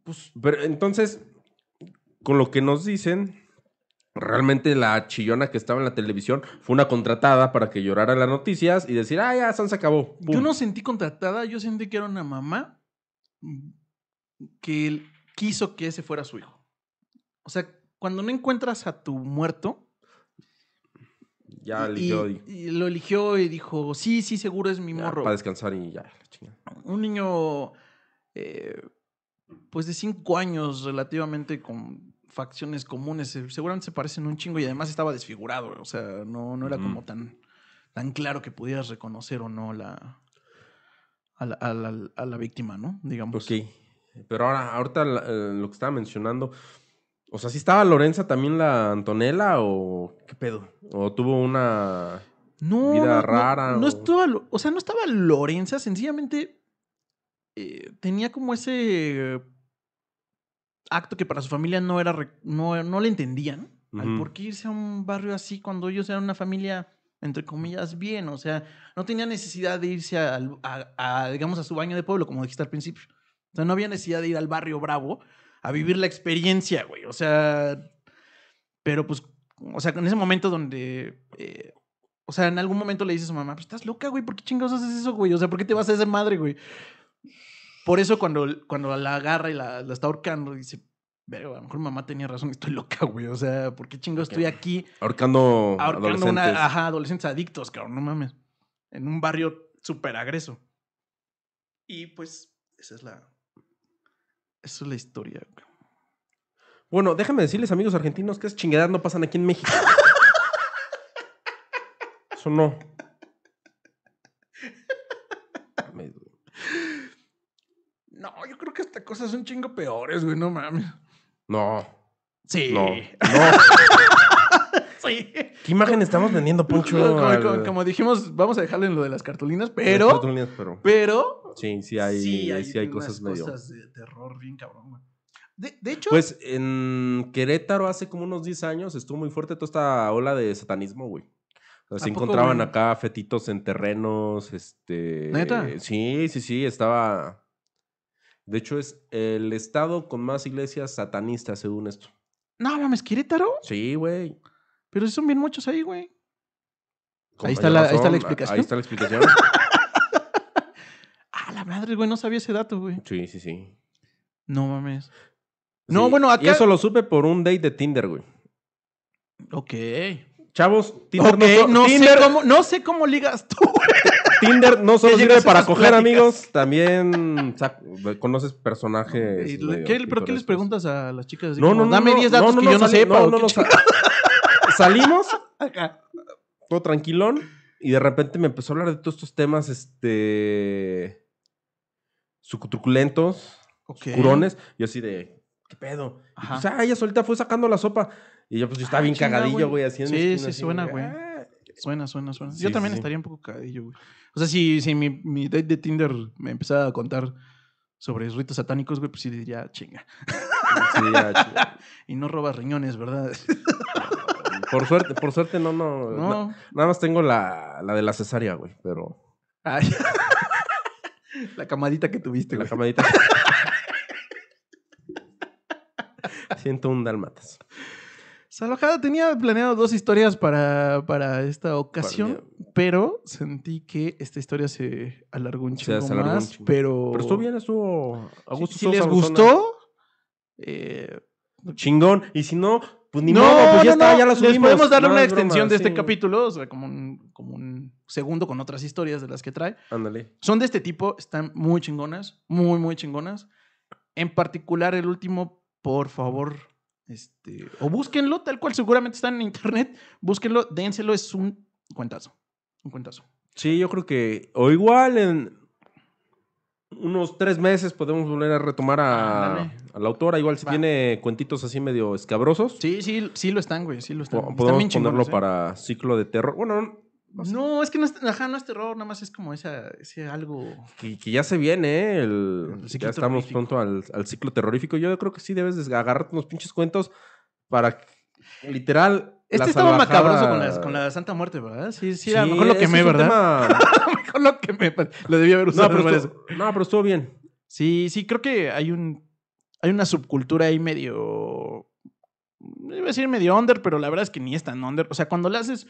Pues, pero entonces, con lo que nos dicen, realmente la chillona que estaba en la televisión fue una contratada para que llorara las noticias y decir, ah, ya, San se acabó. Yo no sentí contratada, yo sentí que era una mamá que él quiso que ese fuera su hijo. O sea, cuando no encuentras a tu muerto. Ya eligió y- y lo eligió y dijo: Sí, sí, seguro es mi morro. para descansar y ya, chingada. Un niño, eh, pues de cinco años, relativamente con facciones comunes. Seguramente se parecen un chingo y además estaba desfigurado. O sea, no, no era como tan, tan claro que pudieras reconocer o no la, a, la, a la- a la víctima, ¿no? Digamos. Ok. Pero ahora, ahorita eh, lo que estaba mencionando. O sea, ¿sí estaba Lorenza también la Antonella o qué pedo? ¿O tuvo una. No, vida no, rara No, o- estaba, o sea, no estaba Lorenza, sencillamente eh, tenía como ese eh, acto que para su familia no era, no, no le entendían. Al por qué irse a un barrio así cuando ellos eran una familia, entre comillas, bien. O sea, no tenía necesidad de irse a, a, digamos, a su baño de pueblo, como dijiste al principio. O sea, no había necesidad de ir al barrio bravo a vivir la experiencia, güey. O sea, pero pues, o sea, en ese momento donde, eh, o sea, en algún momento le dices a su mamá, pues estás loca, güey, ¿por qué chingados haces eso, güey? O sea, ¿por qué te vas a hacer madre, güey? Por eso cuando, cuando la agarra y la, la está ahorcando, dice, pero a lo mejor mamá tenía razón, estoy loca, güey. O sea, ¿por qué chingados estoy aquí Ahorcando, ahorcando adolescentes. una, ajá, adolescentes adictos, cabrón, no mames. En un barrio súper agreso. Y pues, esa es la. Esa es la historia. güey. Bueno, déjame decirles, amigos argentinos, que esas chingaderas no pasan aquí en México. Eso no. No, yo creo que hasta cosas un chingo peores, güey, no mames. No, Sí. no, no. Sí. ¿Qué imagen estamos vendiendo, Poncho? como, al- como- como dijimos, vamos a dejarle en lo de las cartulinas, Las pero. cartulinas, pero... Pero. Sí, sí hay, sí hay, unas cosas medio... cosas de terror bien cabrón, güey. De, de hecho. Pues en Querétaro hace como unos 10 años estuvo muy fuerte toda esta ola de satanismo, güey. O sea, se ¿A poco, encontraban güey? acá fetitos en terrenos, este... ¿Neta? Sí, sí, sí, estaba... De hecho, es el estado con más iglesias satanistas, según esto. No mames, Querétaro. Sí, güey. Pero sí son bien muchos ahí, güey. Ahí está la- ahí está la explicación. Ahí está la explicación. Ah, la madre, güey, no sabía ese dato, güey. sí, sí, sí. No mames. No, bueno, Y acá- eso lo supe por un date de Tinder, güey. Ok. Chavos, Tinder, Ok, no, no, Tinder, sé cómo, no sé cómo ligas tú, güey. Tinder no solo sirve para coger pláticas. amigos, también conoces personajes. ¿Y medio ¿Qué- ¿Pero qué les preguntas a las chicas? Así No, como, no, no. Dame no, 10 datos que yo no sepa. No, ¿o no, no, Salimos, Acá. todo tranquilón, y de repente me empezó a hablar de todos estos temas, este. sucutruculentos, Ok. curones, y así de. ¿Qué pedo? Y Ajá. pues, ah, ella solita fue sacando la sopa. Y yo, pues, yo estaba Ah, bien chinga, cagadillo, güey. mi Sí, sí, así, suena, güey. ah. Suena, suena, suena. Sí, yo también sí. estaría un poco cagadillo, güey. O sea, si, si mi, mi date de Tinder me empezara a contar sobre ritos satánicos, güey, pues sí diría chinga. Sí, ya, chido. Y no robas riñones, ¿verdad? Por suerte, por suerte no, no. na- No. nada más tengo la, la de la cesárea, güey, pero. Ay. La camadita que tuviste, La güey. camadita. Siento un dálmatas. Salvajada tenía planeado dos historias para, para esta ocasión, pero sentí que esta historia se alargó un Se- chingo se alargó un más, chingo. pero... Pero estuvo bien, estuvo a Si, gusto. si estuvo les sabrosona. gustó... eh, Chingón. Y si no, pues ni no, modo, pues ya no, está, no, ya la les subimos. podemos darle No, una es broma, extensión de este sí. capítulo, o sea, como un, como un segundo con otras historias de las que trae. Ándale. Son de este tipo, están muy chingonas, muy, muy chingonas. En particular, el último, por favor, este, o búsquenlo, tal cual seguramente está en internet, búsquenlo, dénselo, es un cuentazo, un cuentazo. Sí, yo creo que. O igual en unos tres meses podemos volver a retomar a, la autora. Igual si Va. tiene cuentitos así medio escabrosos. Sí, sí, sí lo están, güey, sí lo están. po- Están podemos bien ponerlo ¿eh? para ciclo de terror. Bueno, no sé. No, es que no es, ajá, no es terror, nada más es como esa, ese algo... Que, que ya se viene, ¿eh? El, El ciclo ya estamos terrorífico. pronto al, al ciclo terrorífico. Yo creo que sí debes de agarrarte unos pinches cuentos para literal. Este estaba salvajada- macabroso con la, con la Santa Muerte, ¿verdad? Sí, sí, a lo Sí, mejor lo quemé, ¿verdad? tema- mejor lo quemé, lo debí haber No, usado. pero varias- estuvo, no, pero estuvo bien. Sí, sí, creo que hay un. Hay una subcultura ahí medio. Iba a decir medio under, pero la verdad es que ni es tan under. O sea, cuando le haces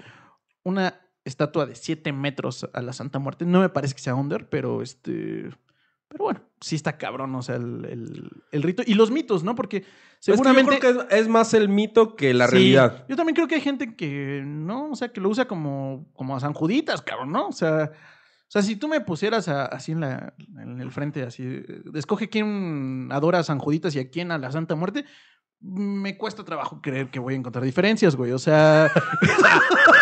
una estatua de 7 metros a la Santa Muerte, no me parece que sea under, pero este. Pero bueno, sí está cabrón, o sea, el, el- el rito. Y los mitos, ¿no? Porque seguramente. Es que yo creo que es, es más el mito que la Sí, realidad. Yo también creo que hay gente que no, o sea, que lo usa como, como a San Juditas, cabrón, ¿no? O sea, o sea, si tú me pusieras a- así en, la, en el frente, así, eh, escoge quién adora a San Juditas y a quién a la Santa Muerte, me cuesta trabajo creer que voy a encontrar diferencias, güey. O sea,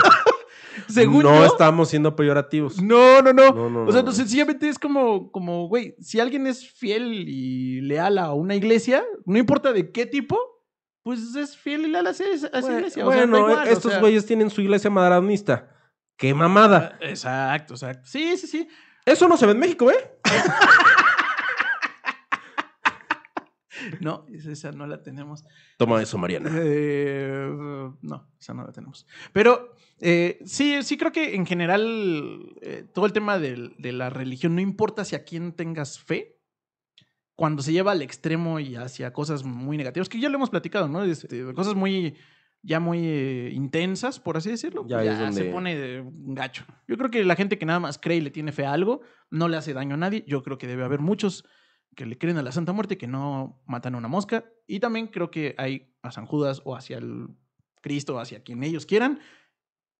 según no yo- estamos siendo peyorativos. no, no, no. No, no, o sea, no. no, sencillamente es como, como, güey, si alguien es fiel y leal a una iglesia, no importa de qué tipo, pues es fiel y leal a esa, a esa Bueno, iglesia. O sea, bueno, igual, o estos sea. güeyes tienen su iglesia maradonista. ¡Qué mamada! Exacto, exacto. Sí, sí, sí. Eso no se ve en México, ¿eh? No, esa- no la tenemos. Toma eso, Mariana. Eh, no, esa no la tenemos. Pero eh, sí, sí creo que en general eh, todo el tema del- de, la religión, no importa si a quién tengas fe, cuando se lleva al extremo y hacia cosas muy negativas, que ya lo hemos platicado, ¿no? Este, cosas muy, ya muy eh, intensas, por así decirlo, Ya ya, es donde- se pone de gacho. Yo creo que la gente que nada más cree y le tiene fe a algo, no le hace daño a nadie. Yo creo que debe haber muchos que le creen a la Santa Muerte que no matan a una mosca. Y también creo que hay a San Judas o hacia el Cristo, hacia quien ellos quieran.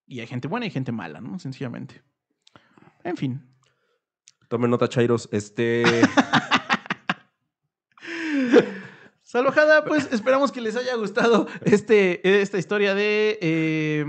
Y hay gente buena y gente mala, ¿no? Sencillamente. En fin. Tomen nota, Chairos. Este. Salvajada, pues esperamos que les haya gustado este, esta historia de, eh,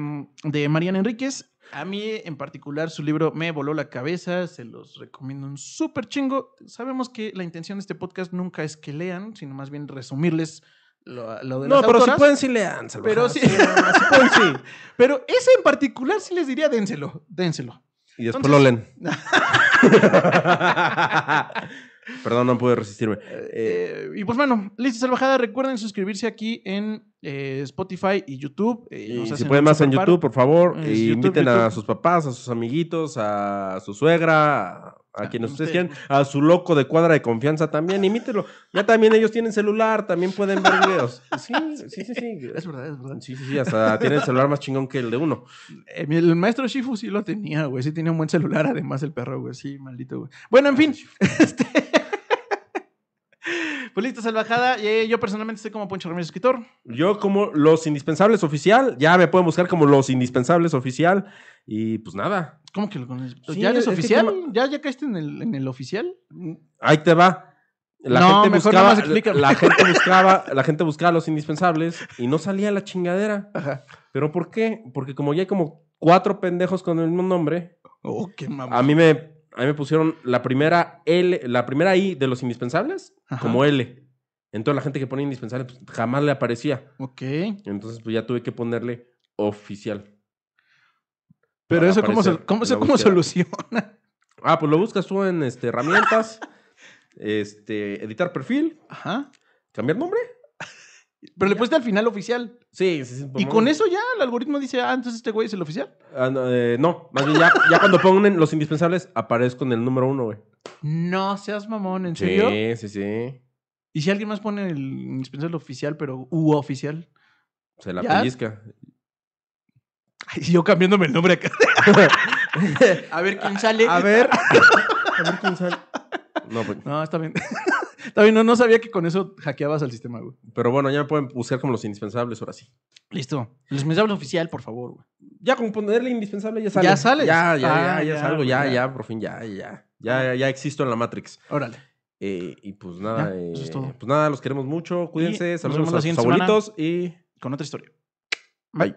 de Mariana Enríquez. A mí en particular su libro me voló la cabeza, se los recomiendo un súper chingo. Sabemos que la intención de este podcast nunca es que lean, sino más bien resumirles lo, lo de no, las pero si pueden, sí lean. Pero sí. si pueden, sí. Pero ese en particular sí les diría dénselo, dénselo. Y después Entonces- lo leen. Perdón, no pude resistirme. Eh, y pues bueno, listo salvajada, recuerden suscribirse aquí en eh, Spotify y YouTube. eh, Y si pueden más en. YouTube, por favor, Es YouTube, inviten a sus papás, a sus amiguitos, a su suegra, a, a quienes ustedes usted. quieran, a su loco de cuadra de confianza también, imítelo. Ya también ellos tienen celular, también pueden ver videos. Sí, sí, sí, sí. Es verdad, es verdad. Sí, sí, sí, hasta tienen el celular más chingón que el de uno. Eh, el maestro Shifu sí lo tenía, güey. Sí tenía un buen celular, además, el perro, güey. Sí, maldito, güey. Bueno, en fin. este... pues listo, salvajada. Eh, yo personalmente estoy como Poncho Ramírez, escritor. Yo como Los Indispensables Oficial, ya me pueden buscar como Los Indispensables Oficial. Y pues nada, ¿Cómo que lo conoces? Sí, ¿Ya eres es oficial? como- ¿Ya, ¿Ya caíste en el, en el oficial? ahí te va. La No, gente buscaba, la gente buscaba, la gente buscaba los indispensables y no salía la chingadera. Ajá. ¿Pero por qué? Porque como ya hay como cuatro pendejos con el mismo nombre, Oh, qué mamá. a mí me, a mí me pusieron la primera L, la primera I de los indispensables Ajá. como L. Entonces la gente que pone indispensables pues, jamás le aparecía. Ok. Entonces pues ya tuve que ponerle oficial. Pero eso, ¿cómo, se, cómo, se- cómo soluciona? Ah, pues lo buscas tú en este, herramientas, este, editar perfil, Ajá. cambiar nombre. Pero le pusiste al final oficial. Sí, sí, sí. Y con eso ya el algoritmo dice, ah, entonces este güey es el oficial. Ah, no, eh, no, más bien ya, ya cuando pongan los indispensables aparezco en el número uno, güey. No seas mamón, ¿en serio? Sí, sí, sí. ¿Y si alguien más pone el indispensable oficial, pero U oficial? Se la ¿Ya? pellizca. Ay, yo cambiándome el nombre acá. a ver quién sale. A ver. A ver quién sale. No, pues. No, está bien. Bien, no, no sabía que con eso hackeabas al sistema, güey. Pero bueno, ya me pueden buscar como los indispensables ahora sí. Listo. El indispensable oficial, por favor, güey. Ya con ponerle indispensable ya sale. ¿Ya sales? Ya, ya, Ah, ya, ya, ya, salgo, ya, ya. ya, por fin, ya, ya. Ya, ya existo en la Matrix. Órale. Eh, y pues nada, Ya, eh, eso es todo. pues nada, los queremos mucho. Cuídense, nos saludos vemos a sus semana. abuelitos y Con otra historia. bye.